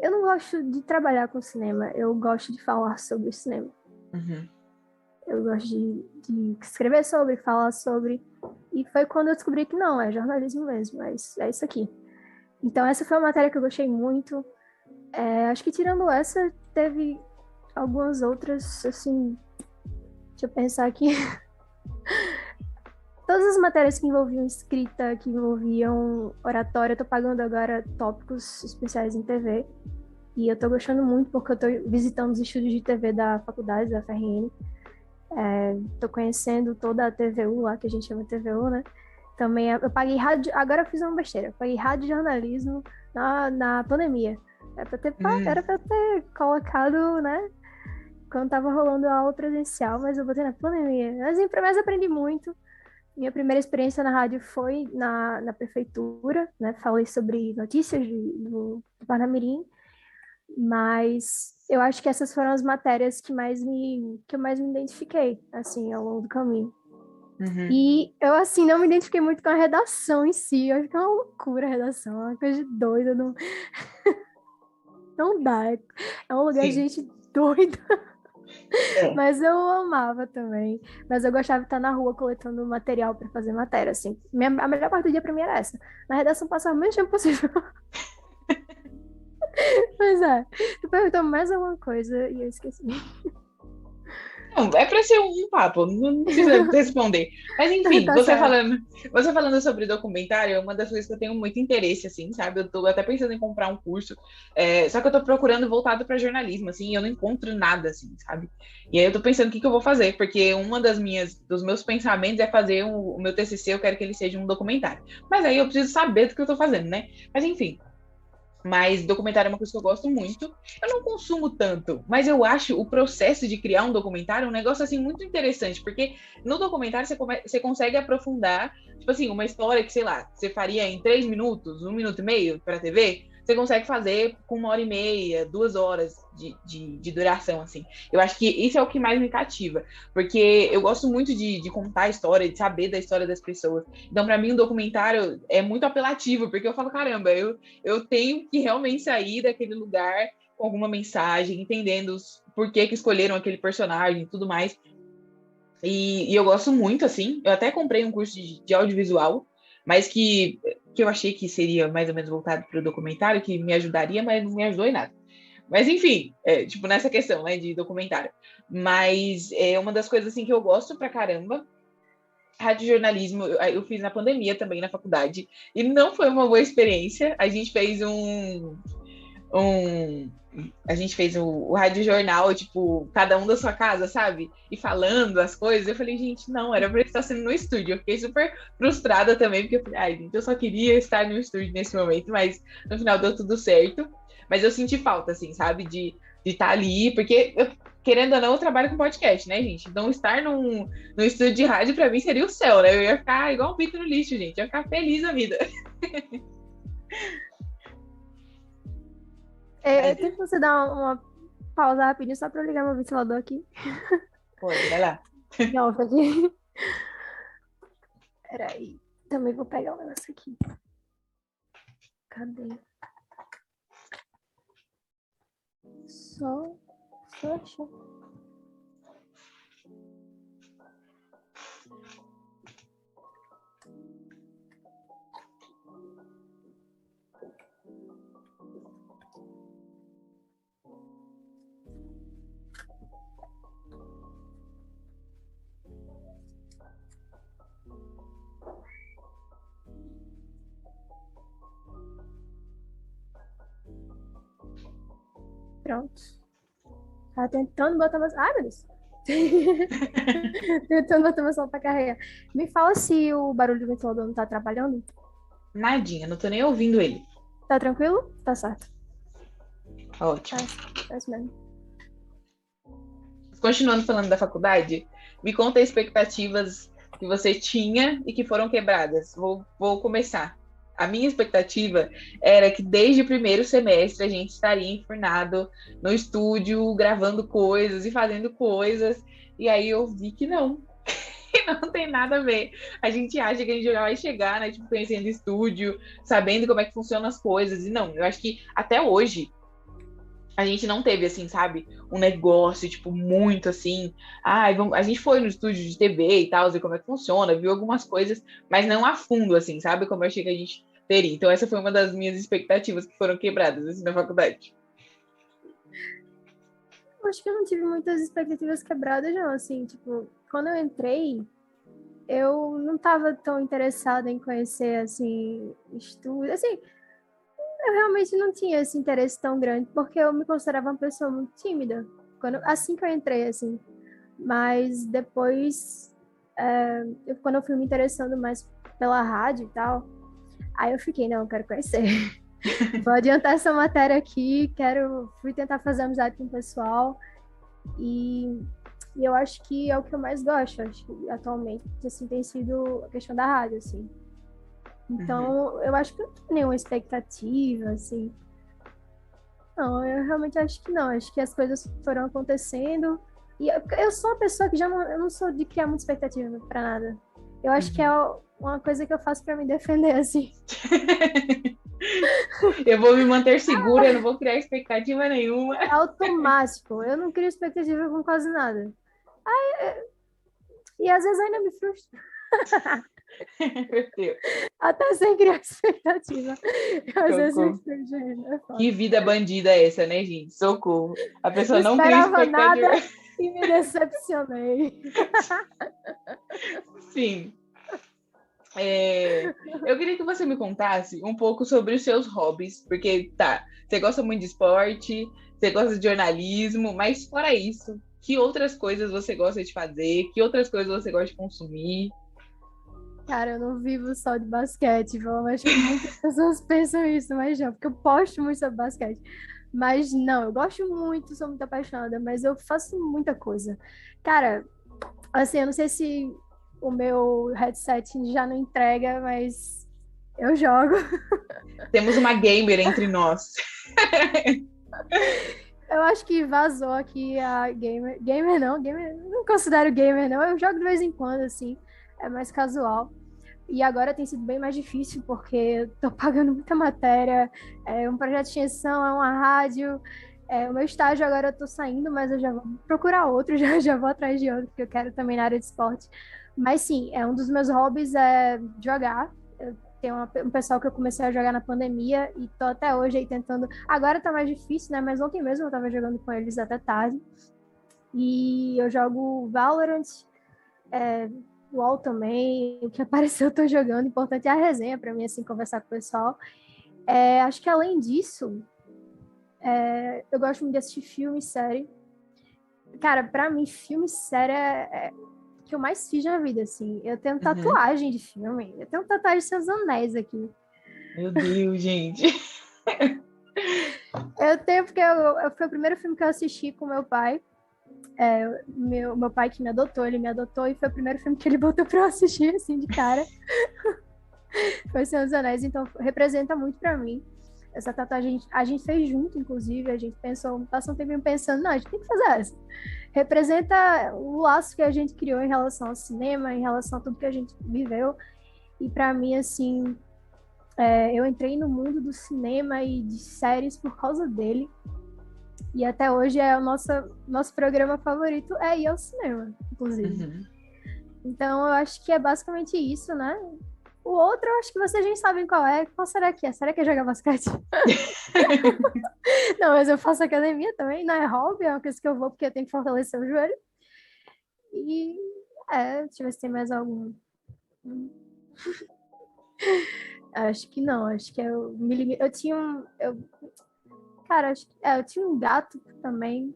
eu não gosto de trabalhar com cinema, eu gosto de falar sobre cinema. Uhum. Eu gosto de, de, escrever sobre, falar sobre. E foi quando eu descobri que não, é jornalismo mesmo, é isso, é isso aqui. Então, essa foi uma matéria que eu gostei muito. É, acho que tirando essa, teve algumas outras, assim. Deixa eu pensar aqui. [LAUGHS] Todas as matérias que envolviam escrita, que envolviam oratória, eu tô pagando agora tópicos especiais em TV. E eu tô gostando muito porque eu tô visitando os estúdios de TV da faculdade, da FRN. É, tô conhecendo toda a TVU lá, que a gente chama TVU, né? Também eu paguei rádio, agora eu fiz uma besteira, eu paguei rádio jornalismo na, na pandemia. Era pra, ter, hum. era pra ter colocado, né? Quando tava rolando a aula presencial, mas eu botei na pandemia. Mas, mas aprendi muito. Minha primeira experiência na rádio foi na, na prefeitura, né? Falei sobre notícias de, do, do Parnamirim, mas eu acho que essas foram as matérias que mais me que eu mais me identifiquei, assim, ao longo do caminho. Uhum. E eu, assim, não me identifiquei muito com a redação em si. Eu acho que é uma loucura a redação, é uma coisa de doida. Não, [LAUGHS] não dá. É um lugar Sim. de gente doida. É. [LAUGHS] Mas eu amava também. Mas eu gostava de estar na rua coletando material para fazer matéria, assim. Minha, a melhor parte do dia para mim era essa. Na redação passar o menos tempo possível. [LAUGHS] Mas é. Tu perguntou mais alguma coisa e eu esqueci. Não, é para ser um papo, não precisa [LAUGHS] responder. Mas enfim, tá você falando, você falando sobre documentário, é uma das coisas que eu tenho muito interesse, assim, sabe? Eu tô até pensando em comprar um curso, é, só que eu tô procurando voltado para jornalismo, assim, e eu não encontro nada, assim, sabe? E aí eu tô pensando o que, que eu vou fazer, porque uma das minhas, dos meus pensamentos é fazer um, o meu TCC, eu quero que ele seja um documentário. Mas aí eu preciso saber do que eu tô fazendo, né? Mas enfim, mas documentário é uma coisa que eu gosto muito. Eu não consumo tanto, mas eu acho o processo de criar um documentário um negócio assim muito interessante, porque no documentário você, come... você consegue aprofundar, tipo assim, uma história que, sei lá, você faria em três minutos, um minuto e meio para TV, você consegue fazer com uma hora e meia, duas horas de, de, de, duração, assim. Eu acho que isso é o que mais me cativa, porque eu gosto muito de, de contar a história, de saber da história das pessoas. Então, para mim, um documentário é muito apelativo, porque eu falo, caramba, eu, eu tenho que realmente sair daquele lugar com alguma mensagem, entendendo os, por que, que escolheram aquele personagem e tudo mais. E, e, eu gosto muito, assim. Eu até comprei um curso de, de audiovisual, mas que que eu achei que seria mais ou menos voltado para o documentário, que me ajudaria, mas não me ajudou em nada. Mas enfim, é, tipo, nessa questão, né, de documentário. Mas é uma das coisas, assim, que eu gosto pra caramba. Rádio jornalismo, eu, eu fiz na pandemia também, na faculdade, e não foi uma boa experiência. A gente fez um... um a gente fez o, o rádio jornal, tipo, cada um da sua casa, sabe? E falando as coisas. Eu falei, gente, não, era pra estar sendo no estúdio. Eu fiquei super frustrada também, porque eu falei, ai, gente, eu só queria estar no estúdio nesse momento, mas no final deu tudo certo. Mas eu senti falta, assim, sabe? De estar ali, porque eu, querendo ou não, eu trabalho com podcast, né, gente? Então, estar num, num estúdio de rádio, para mim, seria o céu, né? Eu ia ficar igual um pito no lixo, gente. Eu ia ficar feliz a vida. [LAUGHS] É, tem que você dar uma pausa rapidinho só para eu ligar meu ventilador aqui. Pode, vai lá. [LAUGHS] Não, aqui. Peraí. Também vou pegar um negócio aqui. Cadê? Só. Só achar. Pronto. Tá tentando botar mais. Ai, meu Deus. [LAUGHS] tentando botar mais som pra carregar. Me fala se o barulho do ventilador não tá atrapalhando. Nadinha, não tô nem ouvindo ele. Tá tranquilo? Tá certo. Ótimo. Tá, tá mesmo. Continuando falando da faculdade, me conta expectativas que você tinha e que foram quebradas. Vou, vou começar a minha expectativa era que desde o primeiro semestre a gente estaria enfurnado no estúdio, gravando coisas e fazendo coisas. E aí eu vi que não. [LAUGHS] não tem nada a ver. A gente acha que a gente já vai chegar, né? Tipo, conhecendo estúdio, sabendo como é que funcionam as coisas. E não, eu acho que até hoje a gente não teve, assim, sabe, um negócio, tipo, muito assim. Ah, a gente foi no estúdio de TV e tal, ver como é que funciona, viu algumas coisas, mas não a fundo, assim, sabe? Como eu achei que a gente teria. Então, essa foi uma das minhas expectativas que foram quebradas, assim, na faculdade. Acho que eu não tive muitas expectativas quebradas, não. Assim, tipo, quando eu entrei, eu não estava tão interessada em conhecer, assim, estudos. Assim, eu realmente não tinha esse interesse tão grande, porque eu me considerava uma pessoa muito tímida. Quando, assim que eu entrei, assim. Mas depois, é, eu, quando eu fui me interessando mais pela rádio e tal, aí eu fiquei, não, eu quero conhecer. [LAUGHS] Vou adiantar essa matéria aqui, quero, fui tentar fazer amizade com o pessoal. E, e eu acho que é o que eu mais gosto, acho que atualmente, assim, tem sido a questão da rádio, assim. Então, uhum. eu acho que não tenho nenhuma expectativa, assim. Não, eu realmente acho que não. Acho que as coisas foram acontecendo. E eu, eu sou uma pessoa que já não, eu não sou de criar muita expectativa para nada. Eu acho uhum. que é uhum. uma coisa que eu faço para me defender, [LAUGHS] assim. [LAUGHS] eu vou me manter segura, eu não vou criar expectativa nenhuma. É automático. Eu não crio expectativa com quase nada. Aí, e às vezes ainda me frustra. [LAUGHS] [LAUGHS] Até sem criar expectativa. [LAUGHS] Às vezes é Que vida bandida é essa, né, gente? Socorro. A pessoa não, não cria expectativa. Nada [LAUGHS] e me decepcionei. Sim. É, eu queria que você me contasse um pouco sobre os seus hobbies, porque tá, você gosta muito de esporte, você gosta de jornalismo, mas fora isso, que outras coisas você gosta de fazer? Que outras coisas você gosta de consumir? Cara, eu não vivo só de basquete, viu? acho [LAUGHS] que muitas pessoas pensam isso, mas não, porque eu posto muito sobre basquete. Mas não, eu gosto muito, sou muito apaixonada, mas eu faço muita coisa. Cara, assim, eu não sei se o meu headset já não entrega, mas eu jogo. [LAUGHS] Temos uma gamer entre nós. eu acho que vazou aqui a gamer. Gamer não, gamer. Não considero gamer, não. Eu jogo de vez em quando, assim é mais casual. E agora tem sido bem mais difícil, porque estou pagando muita matéria, é um projeto de extensão, é uma rádio. É, o meu estágio agora eu estou saindo, mas eu já vou procurar outro, [LAUGHS] já, já vou atrás de outro, porque eu quero também na área de esporte. Mas sim, é um dos meus hobbies é jogar. Uma, um pessoal que eu comecei a jogar na pandemia e tô até hoje aí tentando. Agora tá mais difícil, né? Mas ontem mesmo eu tava jogando com eles até tarde. E eu jogo Valorant, é, LOL também, o que [LAUGHS] apareceu eu tô jogando, importante é a resenha para mim, assim, conversar com o pessoal. É, acho que além disso, é, eu gosto muito de assistir filme e série. Cara, para mim, filme e série é, é o que eu mais fiz na vida, assim. Eu tenho uhum. tatuagem uhum. de filme, eu tenho tatuagem de seus anéis aqui. Meu Deus, gente. [LAUGHS] eu tenho, porque eu, eu, foi o primeiro filme que eu assisti com meu pai. É, meu, meu pai que me adotou, ele me adotou e foi o primeiro filme que ele [LAUGHS] botou pra eu assistir, assim, de cara. [LAUGHS] foi Senhor dos Anéis, então representa muito para mim. essa tatuagem a gente fez junto, inclusive, a gente pensou, passou um tempinho pensando, não, a gente tem que fazer essa. Representa o laço que a gente criou em relação ao cinema, em relação a tudo que a gente viveu. E para mim, assim, é, eu entrei no mundo do cinema e de séries por causa dele. E até hoje é o nosso, nosso programa favorito é ir ao cinema, inclusive. Uhum. Então eu acho que é basicamente isso, né? O outro, eu acho que vocês já sabem qual é. Qual será que é? Será que é jogar basquete? [LAUGHS] não, mas eu faço academia também, não é hobby, é uma coisa que eu vou porque eu tenho que fortalecer o joelho. E é, deixa eu ver se tem mais algum. [LAUGHS] acho que não, acho que eu me Eu tinha um. Eu... Cara, acho que. É, eu tinha um gato também.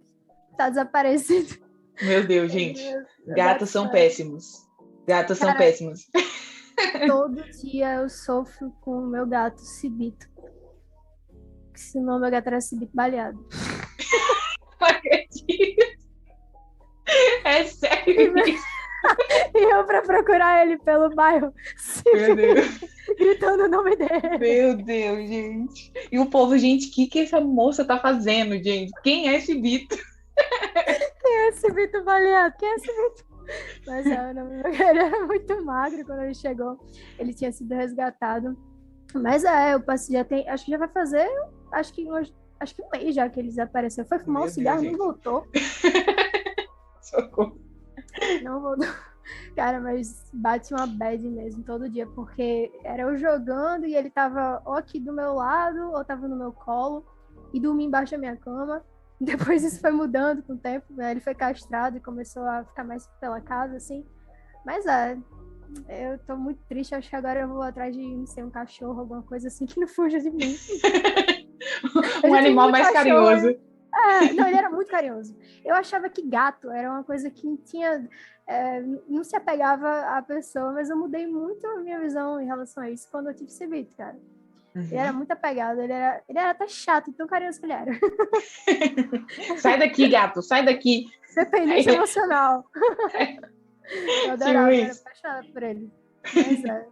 Tá desaparecido. Meu Deus, gente. Gatos são péssimos. Gatos Cara, são péssimos. Todo dia eu sofro com o meu gato Cibito. Senão meu gato era Cibito baleado. [LAUGHS] Não acredito. É sério [LAUGHS] e eu pra procurar ele pelo bairro, gritando o nome dele. Meu Deus, gente. E o povo, gente, o que, que essa moça tá fazendo, gente? Quem é esse Vitor? Quem é esse Vitor baleado? Quem é esse Vitor? Mas é, ele era muito magro quando ele chegou. Ele tinha sido resgatado. Mas é, eu passei, já tem, acho que já vai fazer, acho que acho que um mês já que ele desapareceu. Foi fumar Meu um cigarro e não voltou. [LAUGHS] Socorro. Não voltou. [LAUGHS] Cara, mas bate uma bad mesmo todo dia, porque era eu jogando e ele tava ou aqui do meu lado, ou tava no meu colo, e dormia embaixo da minha cama. [LAUGHS] Depois isso foi mudando com o tempo, né? ele foi castrado e começou a ficar mais pela casa, assim. Mas é, eu tô muito triste, acho que agora eu vou atrás de, não sei, um cachorro, alguma coisa assim que não [LAUGHS] fuja de mim. um animal mais carinhoso. É, não, ele era muito carinhoso. Eu achava que gato era uma coisa que tinha. É, não se apegava à pessoa, mas eu mudei muito a minha visão em relação a isso quando eu tive Cibito, cara. Uhum. Ele era muito apegado, ele era, ele era até chato, tão carinhoso que ele era. [LAUGHS] sai daqui, gato, sai daqui. Dependência emocional. [LAUGHS] eu adorava, eu era apaixonada por ele. Mas, é.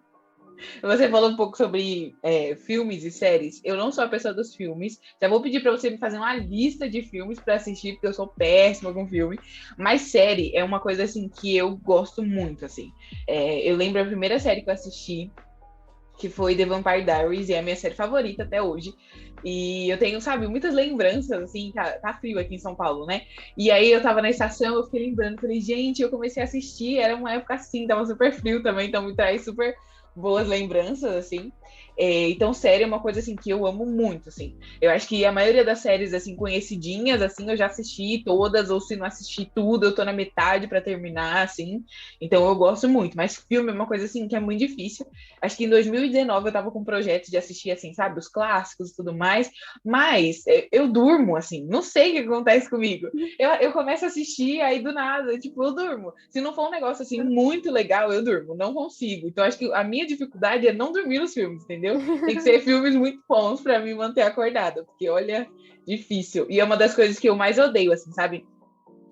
Você falou um pouco sobre é, filmes e séries. Eu não sou a pessoa dos filmes. Já vou pedir para você me fazer uma lista de filmes para assistir, porque eu sou péssima com filme. Mas série é uma coisa assim que eu gosto muito, assim. É, eu lembro a primeira série que eu assisti, que foi The Vampire Diaries, e é a minha série favorita até hoje. E eu tenho, sabe, muitas lembranças, assim, tá, tá, frio aqui em São Paulo, né? E aí eu tava na estação, eu fiquei lembrando, falei, gente, eu comecei a assistir, era uma época assim, tava super frio também, então me traz super boas lembranças, assim. É, então, série é uma coisa, assim, que eu amo muito, assim. Eu acho que a maioria das séries, assim, conhecidinhas, assim, eu já assisti todas, ou se não assisti tudo, eu tô na metade para terminar, assim. Então, eu gosto muito. Mas filme é uma coisa, assim, que é muito difícil. Acho que em 2019 eu tava com um projeto de assistir, assim, sabe, os clássicos e tudo mais. Mas é, eu durmo, assim. Não sei o que acontece comigo. Eu, eu começo a assistir, aí do nada, tipo, eu durmo. Se não for um negócio, assim, muito legal, eu durmo. Não consigo. Então, acho que a minha dificuldade é não dormir nos filmes, entendeu? Tem que ser [LAUGHS] filmes muito bons para me manter acordada, porque olha, difícil. E é uma das coisas que eu mais odeio, assim, sabe?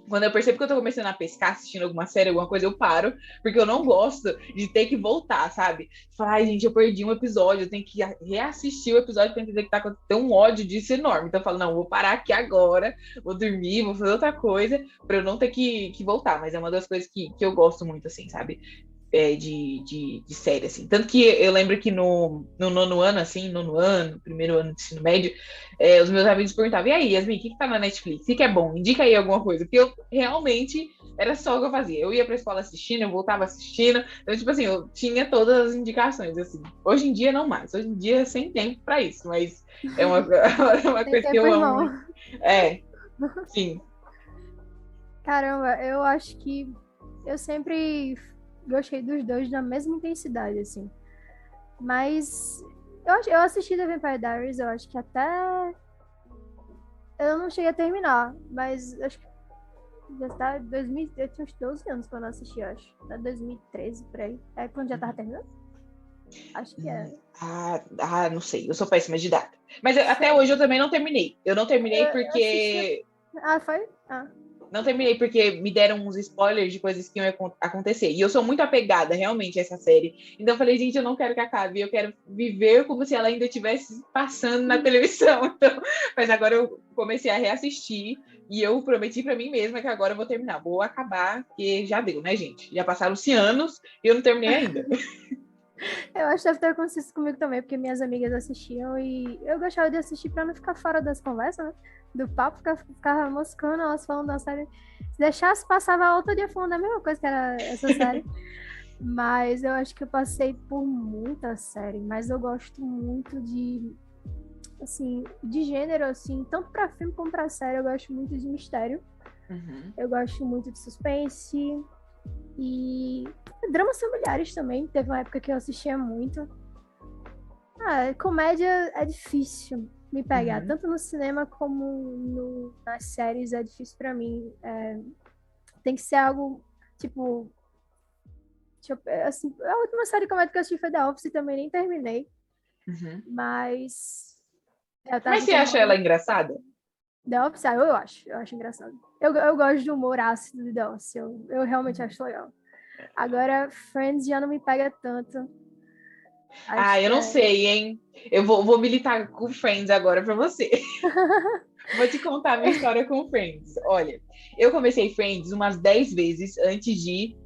Quando eu percebo que eu tô começando a pescar, assistindo alguma série, alguma coisa, eu paro, porque eu não gosto de ter que voltar, sabe? Falar, ai, gente, eu perdi um episódio, eu tenho que reassistir o episódio pra entender que tá com um ódio disso enorme. Então eu falo, não, vou parar aqui agora, vou dormir, vou fazer outra coisa, pra eu não ter que, que voltar. Mas é uma das coisas que, que eu gosto muito, assim, sabe? É, de, de, de, série, assim. Tanto que eu lembro que no, no nono ano, assim, nono ano, primeiro ano de ensino médio, é, os meus amigos perguntavam, e aí, Yasmin, o que, que tá na Netflix? O que, que é bom? Indica aí alguma coisa. Porque eu realmente era só o que eu fazia. Eu ia pra escola assistindo, eu voltava assistindo. Então, tipo assim, eu tinha todas as indicações, assim. Hoje em dia, não mais. Hoje em dia, sem tempo pra isso. Mas é uma, [LAUGHS] é uma coisa que eu amo. É, sim. Caramba, eu acho que eu sempre gostei dos dois na mesma intensidade, assim. Mas eu, eu assisti The Vampire Diaries, eu acho que até. Eu não cheguei a terminar, mas acho que já tá 2000, eu tinha uns 12 anos quando eu assisti, eu acho. Tá 2013 por aí. É quando já tava terminando? Acho que é. Ah, ah, não sei. Eu sou péssima de data. Mas eu, até hoje eu também não terminei. Eu não terminei eu, porque. Eu ah, foi? Ah. Não terminei porque me deram uns spoilers de coisas que iam acontecer. E eu sou muito apegada realmente a essa série. Então eu falei, gente, eu não quero que acabe. Eu quero viver como se ela ainda estivesse passando na televisão. [LAUGHS] Então, mas agora eu comecei a reassistir. E eu prometi para mim mesma que agora eu vou terminar. Vou acabar, porque já deu, né, gente? Já passaram-se anos e eu não terminei ainda. [LAUGHS] Eu acho que deve ter acontecido comigo também, porque minhas amigas assistiam e eu gostava de assistir para não ficar fora das conversas, né? Do papo, ficava, ficava moscando, elas falando da série. Se deixasse, passava outro dia falando a mesma coisa que era essa série. [LAUGHS] mas eu acho que eu passei por muita série, mas eu gosto muito de assim, de gênero, assim, tanto para filme como para série, eu gosto muito de mistério. Uhum. Eu gosto muito de suspense e dramas familiares também. Teve uma época que eu assistia muito. Ah, comédia é difícil me pegar, uhum. tanto no cinema como no, nas séries é difícil para mim. É, tem que ser algo tipo, tipo assim, a última série de comédia que eu assisti foi The Office, também nem terminei. Uhum. Mas mas você acha ela engraçada? The Office, ah, eu acho, eu acho engraçado. Eu, eu gosto do humor ácido de The Office, eu, eu realmente acho legal. Agora, Friends já não me pega tanto. Acho ah, eu não é... sei, hein? Eu vou, vou militar com Friends agora pra você. [LAUGHS] vou te contar a minha história com Friends. Olha, eu comecei Friends umas 10 vezes antes de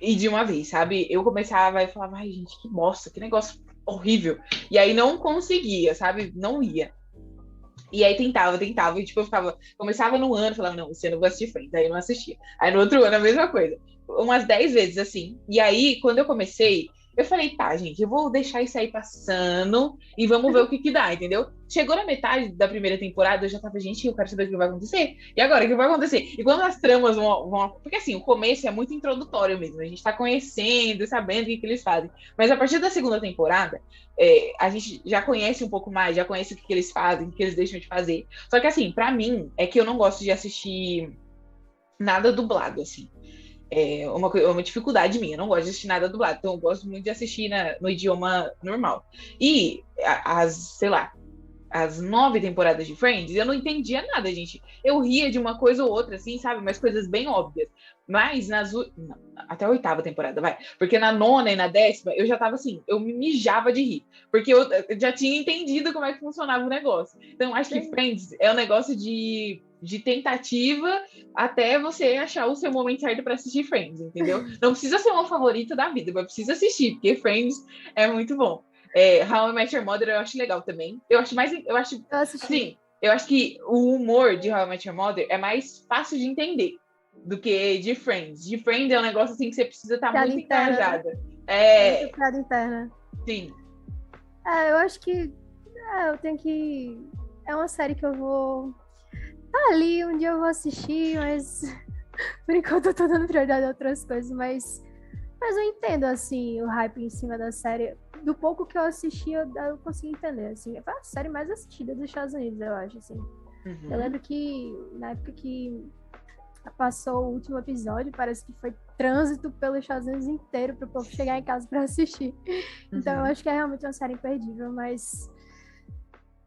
ir de uma vez, sabe? Eu começava e falava, ai, gente, que bosta, que negócio horrível. E aí não conseguia, sabe? Não ia. E aí tentava, tentava, e tipo, eu ficava, começava no ano, falava, não, você não vai assistir Friends, aí eu não assistia. Aí no outro ano a mesma coisa. Umas 10 vezes assim. E aí, quando eu comecei, eu falei, tá, gente, eu vou deixar isso aí passando e vamos ver o que que dá, entendeu? Chegou na metade da primeira temporada, eu já tava, gente, eu quero saber o que vai acontecer. E agora, o que vai acontecer? E quando as tramas vão, vão. Porque assim, o começo é muito introdutório mesmo, a gente tá conhecendo, sabendo o que, que eles fazem. Mas a partir da segunda temporada, é, a gente já conhece um pouco mais, já conhece o que, que eles fazem, o que eles deixam de fazer. Só que assim, para mim, é que eu não gosto de assistir nada dublado, assim é uma, uma dificuldade minha. Eu não gosto de assistir nada dublado, então eu gosto muito de assistir na, no idioma normal. E as, sei lá, as nove temporadas de Friends, eu não entendia nada, gente. Eu ria de uma coisa ou outra, assim, sabe? Mas coisas bem óbvias. Mas nas. Até a oitava temporada, vai. Porque na nona e na décima, eu já tava assim, eu me mijava de rir. Porque eu, eu já tinha entendido como é que funcionava o negócio. Então, acho que Friends é um negócio de de tentativa até você achar o seu momento certo para assistir Friends, entendeu? [LAUGHS] Não precisa ser uma favorita da vida, mas precisa assistir, porque Friends é muito bom. É, How I Met Your Mother eu acho legal também. Eu acho mais. Eu acho. Eu assim, eu acho que o humor de How I Met Your Mother é mais fácil de entender do que de Friends. De Friends é um negócio assim que você precisa estar tá muito interna. engajada. É. Muito interna. Sim. É, eu acho que. É, eu tenho que. É uma série que eu vou tá ali, um dia eu vou assistir, mas [LAUGHS] por enquanto eu tô dando prioridade a outras coisas, mas, mas eu entendo, assim, o hype em cima da série. Do pouco que eu assisti, eu, eu consegui entender, assim. Foi a série mais assistida dos Estados Unidos, eu acho, assim. Uhum. Eu lembro que na época que passou o último episódio, parece que foi trânsito pelos Estados Unidos inteiro para o povo chegar em casa para assistir. Uhum. Então eu uhum. acho que é realmente uma série imperdível, mas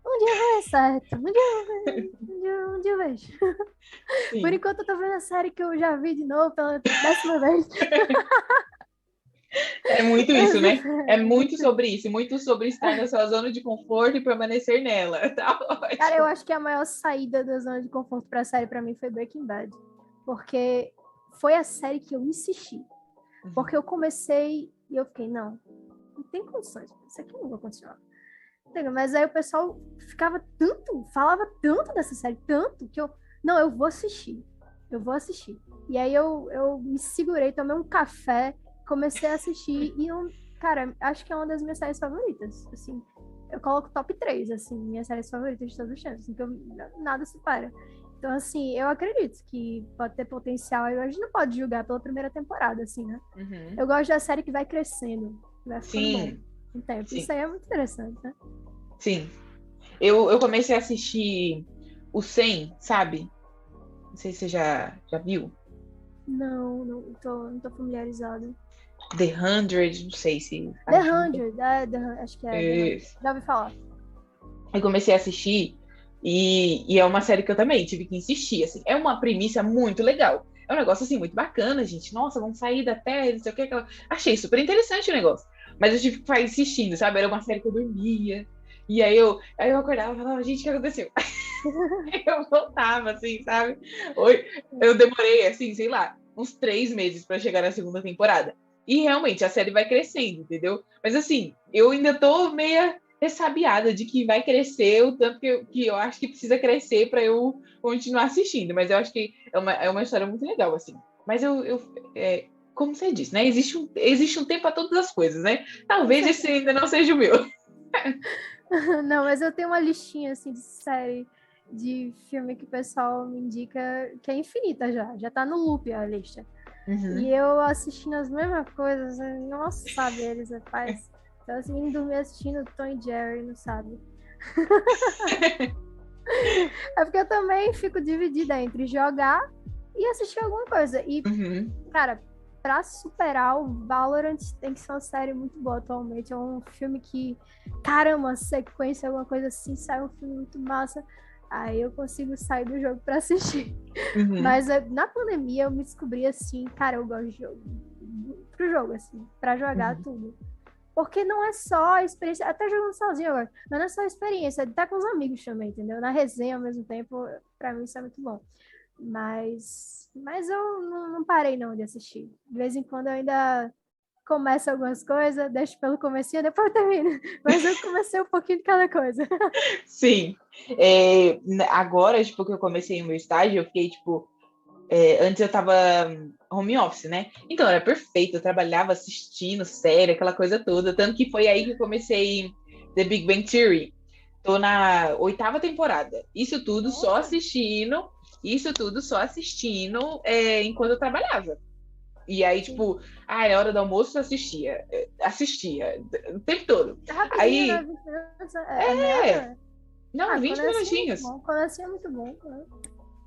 um dia vai certo. Um dia, um dia, um dia eu vejo. Sim. Por enquanto eu tô vendo a série que eu já vi de novo pela décima vez. [LAUGHS] É muito isso, né? É [LAUGHS] muito sobre isso, muito sobre estar na sua zona de conforto e permanecer nela. [LAUGHS] Tá ótimo. Cara, eu acho que a maior saída da zona de conforto para a série para mim foi Breaking Bad, porque foi a série que eu insisti. Uhum. Porque eu comecei e eu fiquei, não, não tem condições, isso aqui eu não vou continuar. Mas aí o pessoal ficava tanto, falava tanto dessa série, tanto, que eu, não, eu vou assistir. Eu vou assistir. E aí eu, eu me segurei, tomei um café, comecei a assistir e eu, cara, acho que é uma das minhas séries favoritas. Assim, eu coloco top 3, assim, minhas séries favoritas de todos os tempos. Então, nada se para. Então, assim, eu acredito que pode ter potencial. A gente não pode julgar pela primeira temporada, assim, né? Uhum. Eu gosto da série que vai crescendo. Vai Sim. Tempo. Sim. Isso aí é muito interessante, né? Sim. Eu, eu comecei a assistir o 100, sabe? Não sei se você já, já viu. Não, não tô, não tô familiarizada. The Hundred, não sei se. The Hundred, é, the, acho que é. Já ouvi falar. Eu comecei a assistir E, e, é uma série que eu também tive que insistir, assim. É uma premissa muito legal. É um negócio, assim, muito bacana, gente. Nossa, vamos sair da Terra, não sei o que. Aquela... Achei super interessante o negócio. Mas eu tive que ficar insistindo, sabe? Era uma série que eu dormia. E aí eu, aí eu acordava e falava, gente, o que aconteceu? [LAUGHS] eu voltava, assim, sabe? Eu demorei, assim, sei lá, uns três meses para chegar na segunda temporada. E realmente a série vai crescendo, entendeu? Mas assim, eu ainda tô meia ressabiada de que vai crescer o tanto que eu, que eu acho que precisa crescer para eu continuar assistindo. Mas eu acho que é uma, é uma história muito legal, assim. Mas eu, eu é, como você disse, né? Existe um, existe um tempo para todas as coisas, né? Talvez esse ainda não seja o meu. [LAUGHS] [LAUGHS] não, mas eu tenho uma listinha assim de série de filme que o pessoal me indica que é infinita já, já tá no loop a lista. Uhum. E eu assistindo as mesmas coisas, nossa, sabe, eles faz. Então, assim, indo dormir assistindo Tom e Jerry, não sabe? [LAUGHS] é porque eu também fico dividida entre jogar e assistir alguma coisa. E, uhum. cara, pra superar o Valorant tem que ser uma série muito boa atualmente. É um filme que, caramba, sequência, alguma coisa assim, sai um filme muito massa. Aí eu consigo sair do jogo para assistir. Uhum. Mas eh, na pandemia eu me descobri assim, cara, eu gosto de jogo. Pro jogo, assim, para jogar uhum. tudo. Porque não é só a experiência, até jogando sozinho agora, mas não é só a experiência, é de estar com os amigos também, entendeu? Na resenha ao mesmo tempo, para mim isso é muito bom. Mas, mas eu não, não parei não de assistir. De vez em quando eu ainda começo algumas coisas, deixo pelo comecinho, depois termino. [LAUGHS] Mas eu comecei um pouquinho de cada coisa. [LAUGHS] Sim. É, agora, tipo, que eu comecei o meu estágio, eu fiquei, tipo... É, antes eu tava home office, né? Então era perfeito, eu trabalhava assistindo série, aquela coisa toda. Tanto que foi aí que eu comecei The Big Bang Theory. Tô na oitava temporada. Isso tudo só assistindo, isso tudo só assistindo é, enquanto eu trabalhava. E aí, tipo, ah, é hora do almoço, assistia. Assistia. O tempo todo. É aí. Né? É. é. Não, ah, 20 minutinhos. É quando assim é muito bom. Né?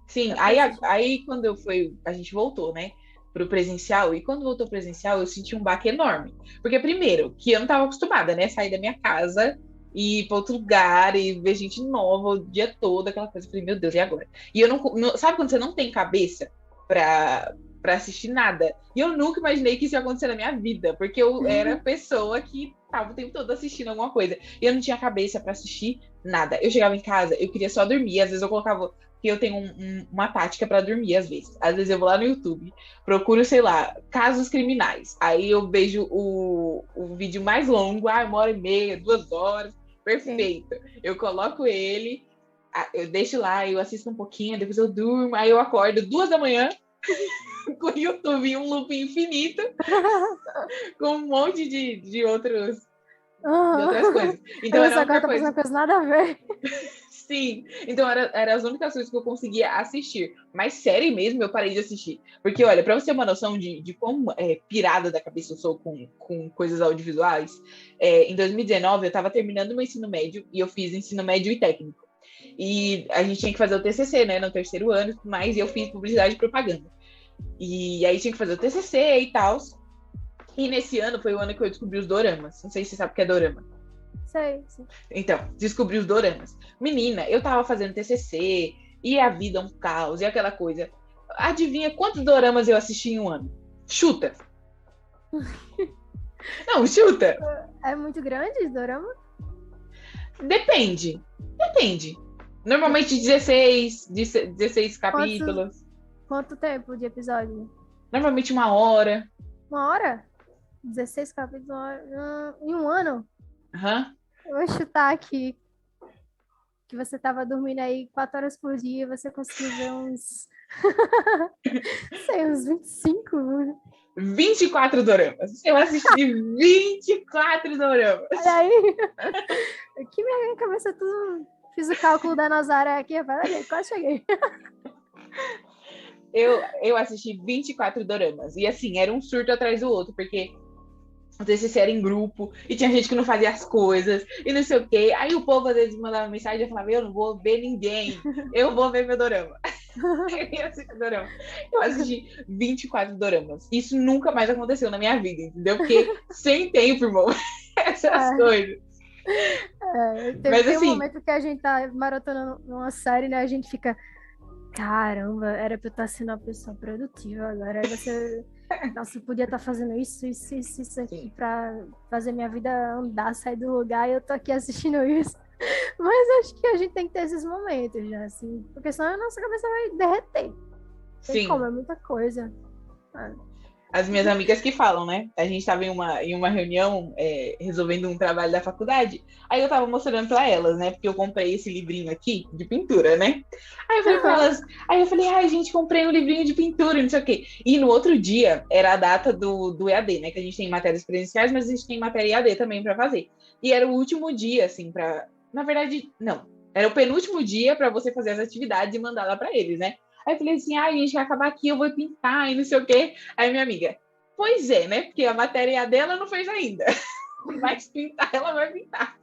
Sim, aí, aí quando eu fui, a gente voltou, né? Pro presencial, e quando voltou presencial, eu senti um baque enorme. Porque, primeiro, que eu não estava acostumada, né? Sair da minha casa e ir para outro lugar e ver gente nova o dia todo, aquela coisa. Eu falei, meu Deus, e agora? E eu não, não. Sabe quando você não tem cabeça para para assistir nada. E eu nunca imaginei que isso ia acontecer na minha vida, porque eu uhum. era pessoa que tava o tempo todo assistindo alguma coisa. E eu não tinha cabeça para assistir nada. Eu chegava em casa, eu queria só dormir. Às vezes eu colocava. que eu tenho um, um, uma tática para dormir, às vezes. Às vezes eu vou lá no YouTube, procuro, sei lá, casos criminais. Aí eu vejo o, o vídeo mais longo, ah, uma hora e meia, duas horas. Perfeito. Eu coloco ele, eu deixo lá, eu assisto um pouquinho, depois eu durmo, aí eu acordo duas da manhã [LAUGHS] com o YouTube um loop infinito, [LAUGHS] com um monte de, de, outros, uhum. de outras coisas. Então, era outra coisa. coisa nada a ver. Sim, então eram era as únicas coisas que eu conseguia assistir. Mas série mesmo eu parei de assistir. Porque, olha, pra você ter uma noção de, de quão é, pirada da cabeça eu sou com, com coisas audiovisuais, é, em 2019 eu tava terminando meu ensino médio e eu fiz ensino médio e técnico. E a gente tinha que fazer o TCC, né, no terceiro ano, mas eu fiz publicidade e propaganda. E aí tinha que fazer o TCC e tal. E nesse ano foi o ano que eu descobri os doramas. Não sei se você sabe o que é dorama. Sei, sim. Então, descobri os doramas. Menina, eu tava fazendo TCC, e a vida é um caos, e aquela coisa. Adivinha quantos doramas eu assisti em um ano? Chuta. [LAUGHS] Não, chuta. É muito grande esse dorama? Depende. Depende. Normalmente 16, 16 capítulos. Quanto tempo de episódio? Normalmente uma hora. Uma hora? 16 capítulos em um ano? Aham. Uhum. vou chutar aqui que você tava dormindo aí quatro horas por dia e você conseguiu ver uns. [LAUGHS] sei, uns 25. 24 doramas. Eu assisti 24 doramas. Olha aí. [LAUGHS] Aqui minha cabeça tudo. Fiz o cálculo da Nazaré aqui, olha, quase cheguei eu, eu assisti 24 doramas. E assim, era um surto atrás do outro, porque às vezes era em grupo, e tinha gente que não fazia as coisas, e não sei o quê. Aí o povo às vezes mandava mensagem e falava, eu não vou ver ninguém, eu vou ver meu dorama. [LAUGHS] eu assisti dorama. Eu assisti 24 doramas. Isso nunca mais aconteceu na minha vida, entendeu? Porque [LAUGHS] sem tempo, irmão, [LAUGHS] essas é. coisas. É, Mas, tem assim... um momento que a gente tá maratonando uma série, né? A gente fica. Caramba, era pra eu estar sendo uma pessoa produtiva agora. Aí você. [LAUGHS] Nossa, eu podia estar fazendo isso, isso, isso, isso aqui pra fazer minha vida andar, sair do lugar e eu tô aqui assistindo [LAUGHS] isso. Mas acho que a gente tem que ter esses momentos já, assim, porque senão a nossa cabeça vai derreter. Tem Sim. como, é muita coisa. Ah as minhas amigas que falam, né? A gente estava em uma, em uma reunião é, resolvendo um trabalho da faculdade. Aí eu tava mostrando para elas, né? Porque eu comprei esse livrinho aqui de pintura, né? Aí eu falei uhum. pra elas, aí eu falei, ai, gente, comprei um livrinho de pintura, não sei o quê. E no outro dia era a data do, do EAD, né? Que a gente tem matérias presenciais, mas a gente tem matéria EAD também para fazer. E era o último dia, assim, para. Na verdade, não. Era o penúltimo dia para você fazer as atividades e mandar lá para eles, né? Aí eu falei assim, ai, ah, gente, vai acabar aqui, eu vou pintar e não sei o quê. Aí minha amiga, pois é, né? Porque a matéria dela não fez ainda. [LAUGHS] Mas pintar, ela vai pintar.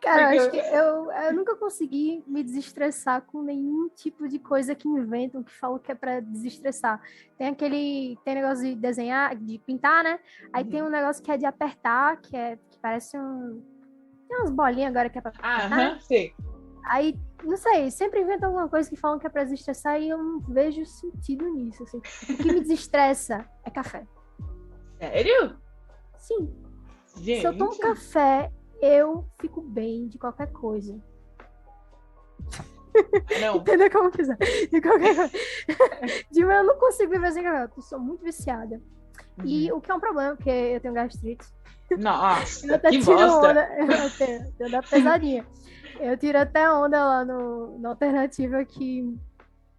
Cara, Porque acho que eu, eu nunca consegui me desestressar com nenhum tipo de coisa que inventam, que falam que é para desestressar. Tem aquele, tem negócio de desenhar, de pintar, né? Aí uhum. tem um negócio que é de apertar, que é que parece um tem umas bolinhas agora que é para apertar. Ah, né? sim. Aí não sei, sempre invento alguma coisa que falam que é pra desestressar e eu não vejo sentido nisso. Assim. O que me desestressa é café. Sério? Sim. Gente. Se eu tomo café, eu fico bem de qualquer coisa. Não. [LAUGHS] Entendeu como quiser. De qualquer coisa. [LAUGHS] De eu não consigo viver sem café. Eu sou muito viciada. Uhum. E o que é um problema, porque eu tenho gastrite. Nossa, eu que bosta. Onda, eu tenho, eu tenho pesadinha. Eu tiro até onda lá no, na alternativa que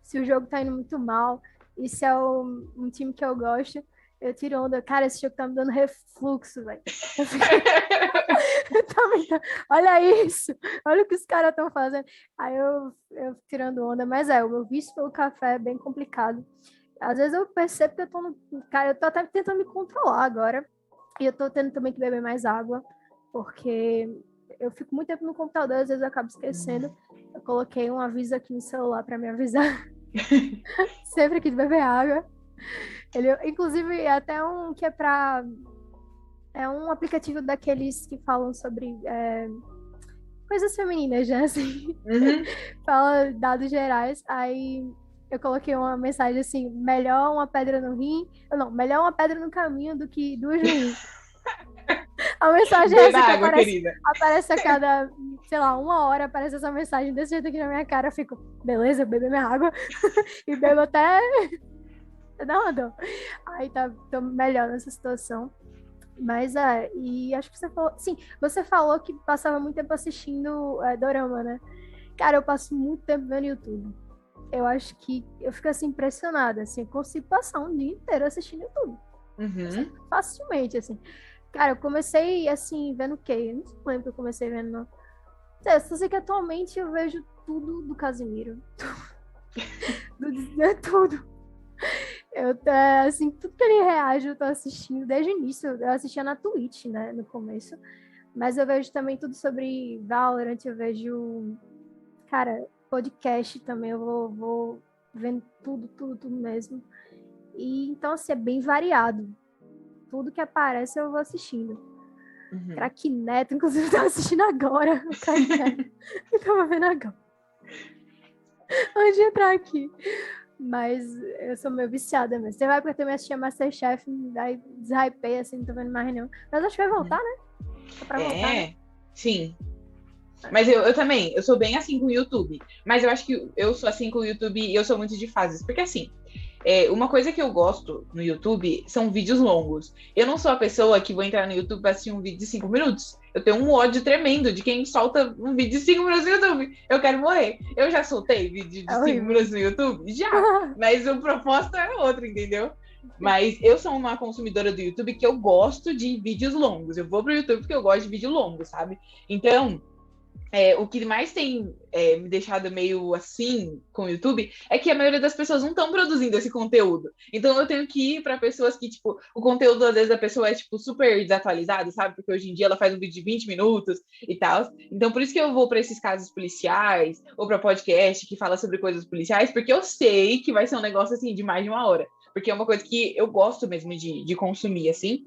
se o jogo tá indo muito mal e se é o, um time que eu gosto, eu tiro onda. Cara, esse jogo tá me dando refluxo, velho. [LAUGHS] olha isso, olha o que os caras estão fazendo. Aí eu, eu tirando onda, mas é, o meu vício pelo café é bem complicado. Às vezes eu percebo que eu tô no. Cara, eu tô até tentando me controlar agora. E eu tô tendo também que beber mais água, porque eu fico muito tempo no computador, às vezes eu acabo esquecendo. Eu coloquei um aviso aqui no celular para me avisar [LAUGHS] sempre que beber água. Ele, inclusive, é até um que é para é um aplicativo daqueles que falam sobre é, coisas femininas, já né, assim. Uhum. [LAUGHS] Fala dados gerais. Aí eu coloquei uma mensagem assim: melhor uma pedra no rim, não, melhor uma pedra no caminho do que duas no rim. A mensagem é essa que aparece, aparece, a cada, sei lá, uma hora aparece essa mensagem desse jeito aqui na minha cara. Eu fico, beleza, beber minha água. [LAUGHS] e bebo até [LAUGHS] uma dor. Aí tá tô melhor nessa situação. Mas é, e acho que você falou. Sim, você falou que passava muito tempo assistindo é, Dorama, né? Cara, eu passo muito tempo vendo YouTube. Eu acho que eu fico assim impressionada, assim, eu consigo passar um dia inteiro assistindo YouTube. Uhum. Facilmente, assim. Cara, eu comecei assim, vendo o quê? Eu não lembro que eu comecei vendo. Não. É, só sei que atualmente eu vejo tudo do Casimiro. [LAUGHS] é tudo. Eu, assim, tudo que ele reage eu tô assistindo desde o início. Eu assistia na Twitch, né, no começo. Mas eu vejo também tudo sobre Valorant, eu vejo, cara, podcast também, eu vou, vou vendo tudo, tudo, tudo mesmo. E então, assim, é bem variado tudo que aparece eu vou assistindo. Uhum. Crack Neto, inclusive, eu tava assistindo agora. [LAUGHS] eu tava vendo agora. Antes de entrar aqui. Mas eu sou meio viciada mesmo. Você vai porque eu também assistia Masterchef, daí deshypei, assim, não tô vendo mais não. Mas acho que vai voltar, né? É pra voltar, é, né? sim. Mas eu, eu também, eu sou bem assim com o YouTube. Mas eu acho que eu sou assim com o YouTube e eu sou muito de fases. Porque assim, é, uma coisa que eu gosto no YouTube são vídeos longos. Eu não sou a pessoa que vou entrar no YouTube para assistir um vídeo de 5 minutos. Eu tenho um ódio tremendo de quem solta um vídeo de 5 minutos no YouTube. Eu quero morrer. Eu já soltei vídeo de 5 é minutos no YouTube? Já. [LAUGHS] Mas o propósito era outro, entendeu? Mas eu sou uma consumidora do YouTube que eu gosto de vídeos longos. Eu vou pro YouTube porque eu gosto de vídeo longo, sabe? Então, é, o que mais tem é, me deixado meio assim com o YouTube é que a maioria das pessoas não estão produzindo esse conteúdo. Então eu tenho que ir para pessoas que, tipo, o conteúdo às vezes da pessoa é, tipo, super desatualizado, sabe? Porque hoje em dia ela faz um vídeo de 20 minutos e tal. Então por isso que eu vou para esses casos policiais ou para podcast que fala sobre coisas policiais, porque eu sei que vai ser um negócio assim de mais de uma hora. Porque é uma coisa que eu gosto mesmo de, de consumir, assim.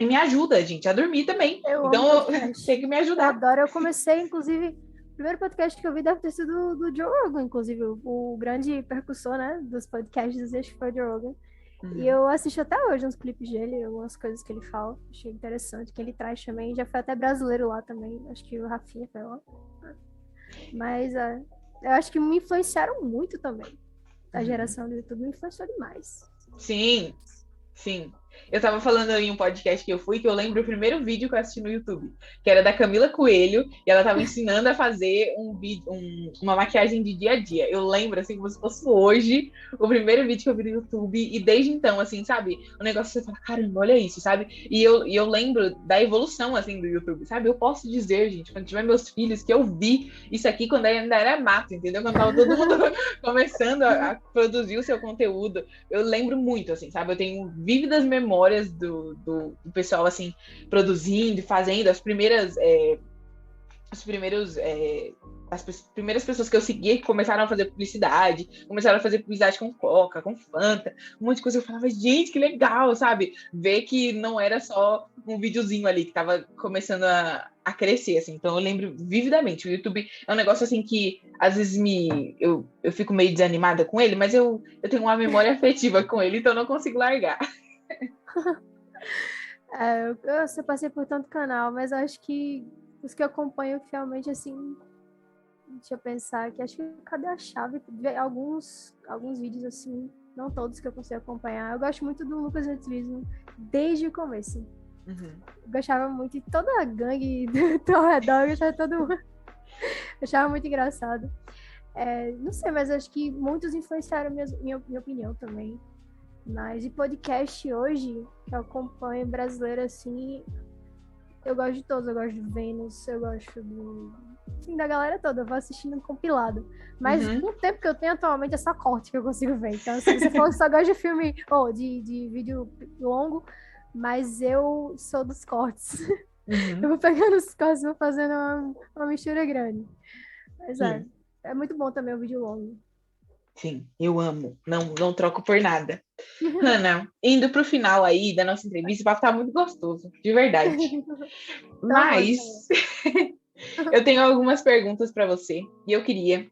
E me ajuda, gente, a dormir também. Eu então, [LAUGHS] tem que me Eu ajudar. adoro. Eu comecei, inclusive, o primeiro podcast que eu vi deve ter sido do, do Joe Rogan, inclusive, o, o grande percussor, né, dos podcasts, acho que foi o Joe Rogan. Uhum. E eu assisto até hoje uns clipes dele, algumas coisas que ele fala. Achei interessante, que ele traz também. Já foi até brasileiro lá também. Acho que o Rafinha foi lá. Mas é, eu acho que me influenciaram muito também. A Uhum. geração do YouTube me influenciou demais. Sim, sim. Eu tava falando em um podcast que eu fui, que eu lembro o primeiro vídeo que eu assisti no YouTube, que era da Camila Coelho, e ela tava ensinando a fazer um vídeo, um- uma maquiagem de dia a dia. Eu lembro, assim, como se fosse hoje, o primeiro vídeo que eu vi no YouTube, e desde então, assim, sabe? O negócio você fala, caramba, olha isso, sabe? E eu, e eu lembro da evolução, assim, do YouTube, sabe? Eu posso dizer, gente, quando tiver meus filhos, que eu vi isso aqui quando ainda era mato, entendeu? Quando tava todo mundo [LAUGHS] começando a, a produzir o seu conteúdo. Eu lembro muito, assim, sabe? Eu tenho vívidas memórias do, do, do pessoal, assim, produzindo e fazendo as primeiras. é, os primeiros. é, as primeiras pessoas que eu seguia que começaram a fazer publicidade, começaram a fazer publicidade com Coca, com Fanta, um monte de coisa. Eu falava, gente, que legal, sabe? Ver que não era só um videozinho ali que tava começando a, a crescer, assim. Então eu lembro vividamente. O YouTube é um negócio assim que às vezes me. Eu, eu fico meio desanimada com ele, mas eu, eu tenho uma memória [LAUGHS] afetiva com ele, então eu não consigo largar. [LAUGHS] É, eu, eu passei por tanto canal, mas acho que os que eu acompanho fielmente, assim. Deixa eu pensar aqui. Acho que cadê a chave? Alguns, alguns vídeos, assim. Não todos que eu consigo acompanhar. Eu gosto muito do Lucas Retrismo desde o começo. Uhum. Eu gostava muito de toda a gangue [LAUGHS] do ao redor, eu gostava de todo mundo. Eu achava muito engraçado. É, não sei, mas acho que muitos influenciaram minha, minha, minha opinião também. Mas de podcast hoje, que eu acompanho brasileiro assim, eu gosto de todos. Eu gosto do Vênus, eu gosto do. Assim, da galera toda, eu vou assistindo um compilado. Mas Uhum. com o tempo que eu tenho atualmente é só corte que eu consigo ver. Então, se você falou que só gosta de filme, [LAUGHS] ou de, de vídeo longo, mas eu sou dos cortes. Uhum. [LAUGHS] Eu vou pegando os cortes e vou fazendo uma, uma mistura grande. Mas é, é muito bom também o vídeo longo. Sim, eu amo. Não, não troco por nada. Ana, indo pro final aí da nossa entrevista, o papo tá muito gostoso, de verdade. [LAUGHS] Mas [LAUGHS] eu tenho algumas perguntas para você e eu queria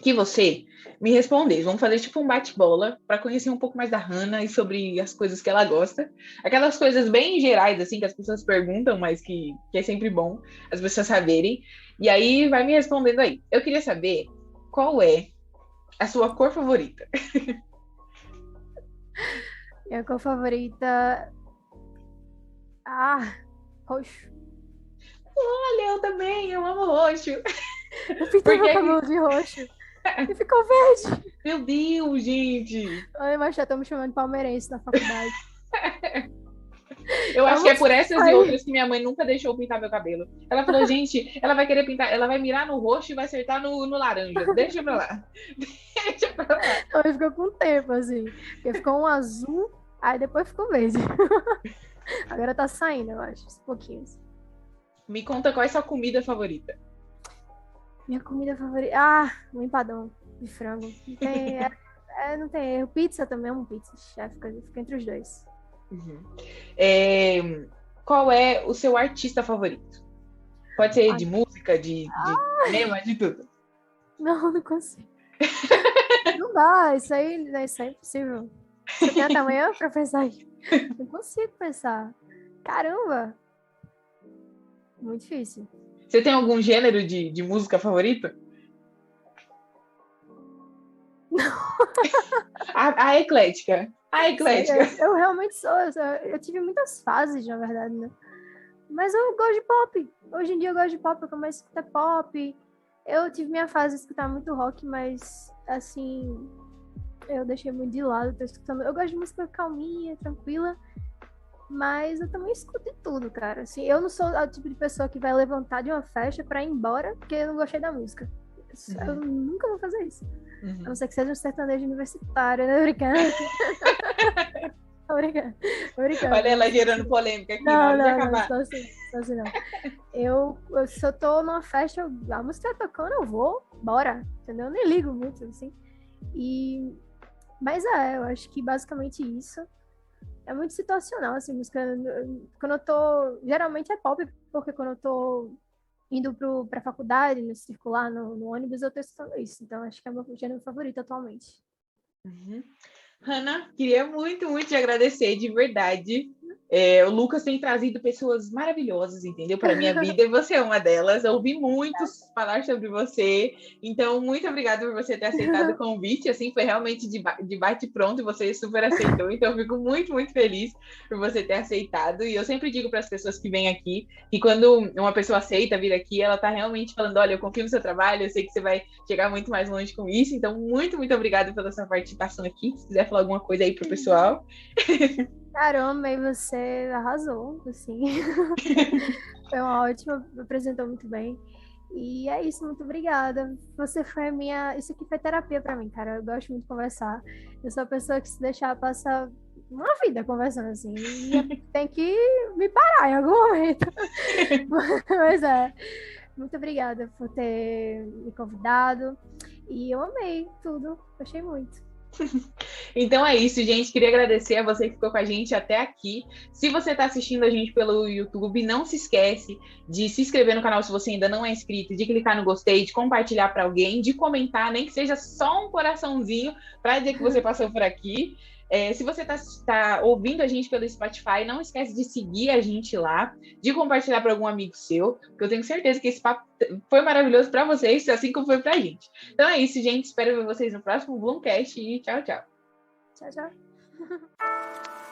que você me respondesse. Vamos fazer tipo um bate-bola para conhecer um pouco mais da Hannah e sobre as coisas que ela gosta. Aquelas coisas bem gerais, assim, que as pessoas perguntam, mas que, que é sempre bom as pessoas saberem. E aí vai me respondendo aí. Eu queria saber qual é a sua cor favorita. [LAUGHS] Minha cor favorita. Ah, roxo. Olha, eu também, eu amo roxo. Eu pintei meu que cabelo de roxo. [LAUGHS] E ficou verde. Meu Deus, gente. Ai, mas já estão me chamando de palmeirense na faculdade. [LAUGHS] Eu acho que é por essas Ai. e outras que minha mãe nunca deixou pintar meu cabelo. Ela falou, [LAUGHS] gente, ela vai querer pintar, ela vai mirar no roxo e vai acertar no, no laranja. Deixa pra lá. [LAUGHS] Deixa pra lá. Então ficou com o tempo, assim. Porque ficou um azul, aí depois ficou verde. [LAUGHS] Agora tá saindo, eu acho, uns pouquinhos. Me conta qual é a sua comida favorita. Minha comida favorita. Ah, um empadão de frango. Não tem, é, é, não tem erro. Pizza também, amo pizza. Já fica, fica entre os dois. Uhum. É, qual é o seu artista favorito? Pode ser de música, de, de cinema, de tudo. Não, não consigo. [LAUGHS] não dá, isso aí, isso aí é impossível. Você tem até amanhã pra pensar isso? Não consigo pensar. Caramba! Muito difícil. Você tem algum gênero de, de música favorito? [LAUGHS] a, a eclética. A eclética. Eu, eu realmente sou. Eu, sou- eu tive muitas fases, na verdade, né? Mas eu gosto de pop. Hoje em dia eu gosto de pop, eu começo a escutar pop. Eu tive minha fase de escutar muito rock, mas assim. Eu deixei muito de lado, tô escutando. Eu gosto de música calminha, tranquila. Mas eu também escuto de tudo, cara. Assim, eu não sou o tipo de pessoa que vai levantar de uma festa pra ir embora porque eu não gostei da música. Eu nunca vou fazer isso. A Uhum. não ser que seja um sertanejo universitário, né? Brincando. [LAUGHS] Tô brincando. Olha ela gerando polêmica aqui Não, não, não, acabar. só assim, só assim não. Eu, eu, se eu tô numa festa, eu- a música tá tocando, eu vou, bora, entendeu? Eu nem ligo muito, assim. E... Mas é, eu acho que basicamente isso. é muito situacional, assim, música. Quando eu tô. Geralmente é pop, porque quando eu tô indo pro, pra faculdade, no circular, no, no ônibus, eu tô isso. Então, acho que é meu gênero favorito atualmente. Uhum. Hanna, queria muito, muito te agradecer, de verdade. É, o Lucas tem trazido pessoas maravilhosas, entendeu? Para minha vida, e você é uma delas. Eu ouvi muitos falar sobre você. Então, muito obrigada por você ter aceitado o [LAUGHS] convite. Assim, foi realmente de, de bate-pronto e você super aceitou. Então, eu fico muito, muito feliz por você ter aceitado. E eu sempre digo para as pessoas que vêm aqui que quando uma pessoa aceita vir aqui, ela está realmente falando: olha, eu confio no seu trabalho, eu sei que você vai chegar muito mais longe com isso. Então, muito, muito obrigada pela sua participação aqui. Se quiser falar alguma coisa aí pro pessoal. [LAUGHS] Caramba, e você arrasou, assim. [LAUGHS] foi uma ótima, apresentou muito bem. E é isso, muito obrigada. Você foi a minha. Isso aqui foi terapia para mim, cara. Eu gosto muito de conversar. Eu sou a pessoa que se deixar passar uma vida conversando assim. E [LAUGHS] tem que me parar em algum momento. [LAUGHS] Mas é. Muito obrigada por ter me convidado. E eu amei tudo. Gostei muito. [LAUGHS] Então é isso, gente. Queria agradecer a você que ficou com a gente até aqui. Se você está assistindo a gente pelo YouTube, não se esquece de se inscrever no canal se você ainda não é inscrito, de clicar no gostei, de compartilhar para alguém, de comentar, nem que seja só um coraçãozinho para dizer que você passou por aqui. É, se você está tá ouvindo a gente pelo Spotify, não esquece de seguir a gente lá, de compartilhar para algum amigo seu, porque eu tenho certeza que esse papo foi maravilhoso para vocês, assim como foi para a gente. Então é isso, gente. Espero ver vocês no próximo Bloomcast e tchau, tchau. Tchau, tchau. [LAUGHS]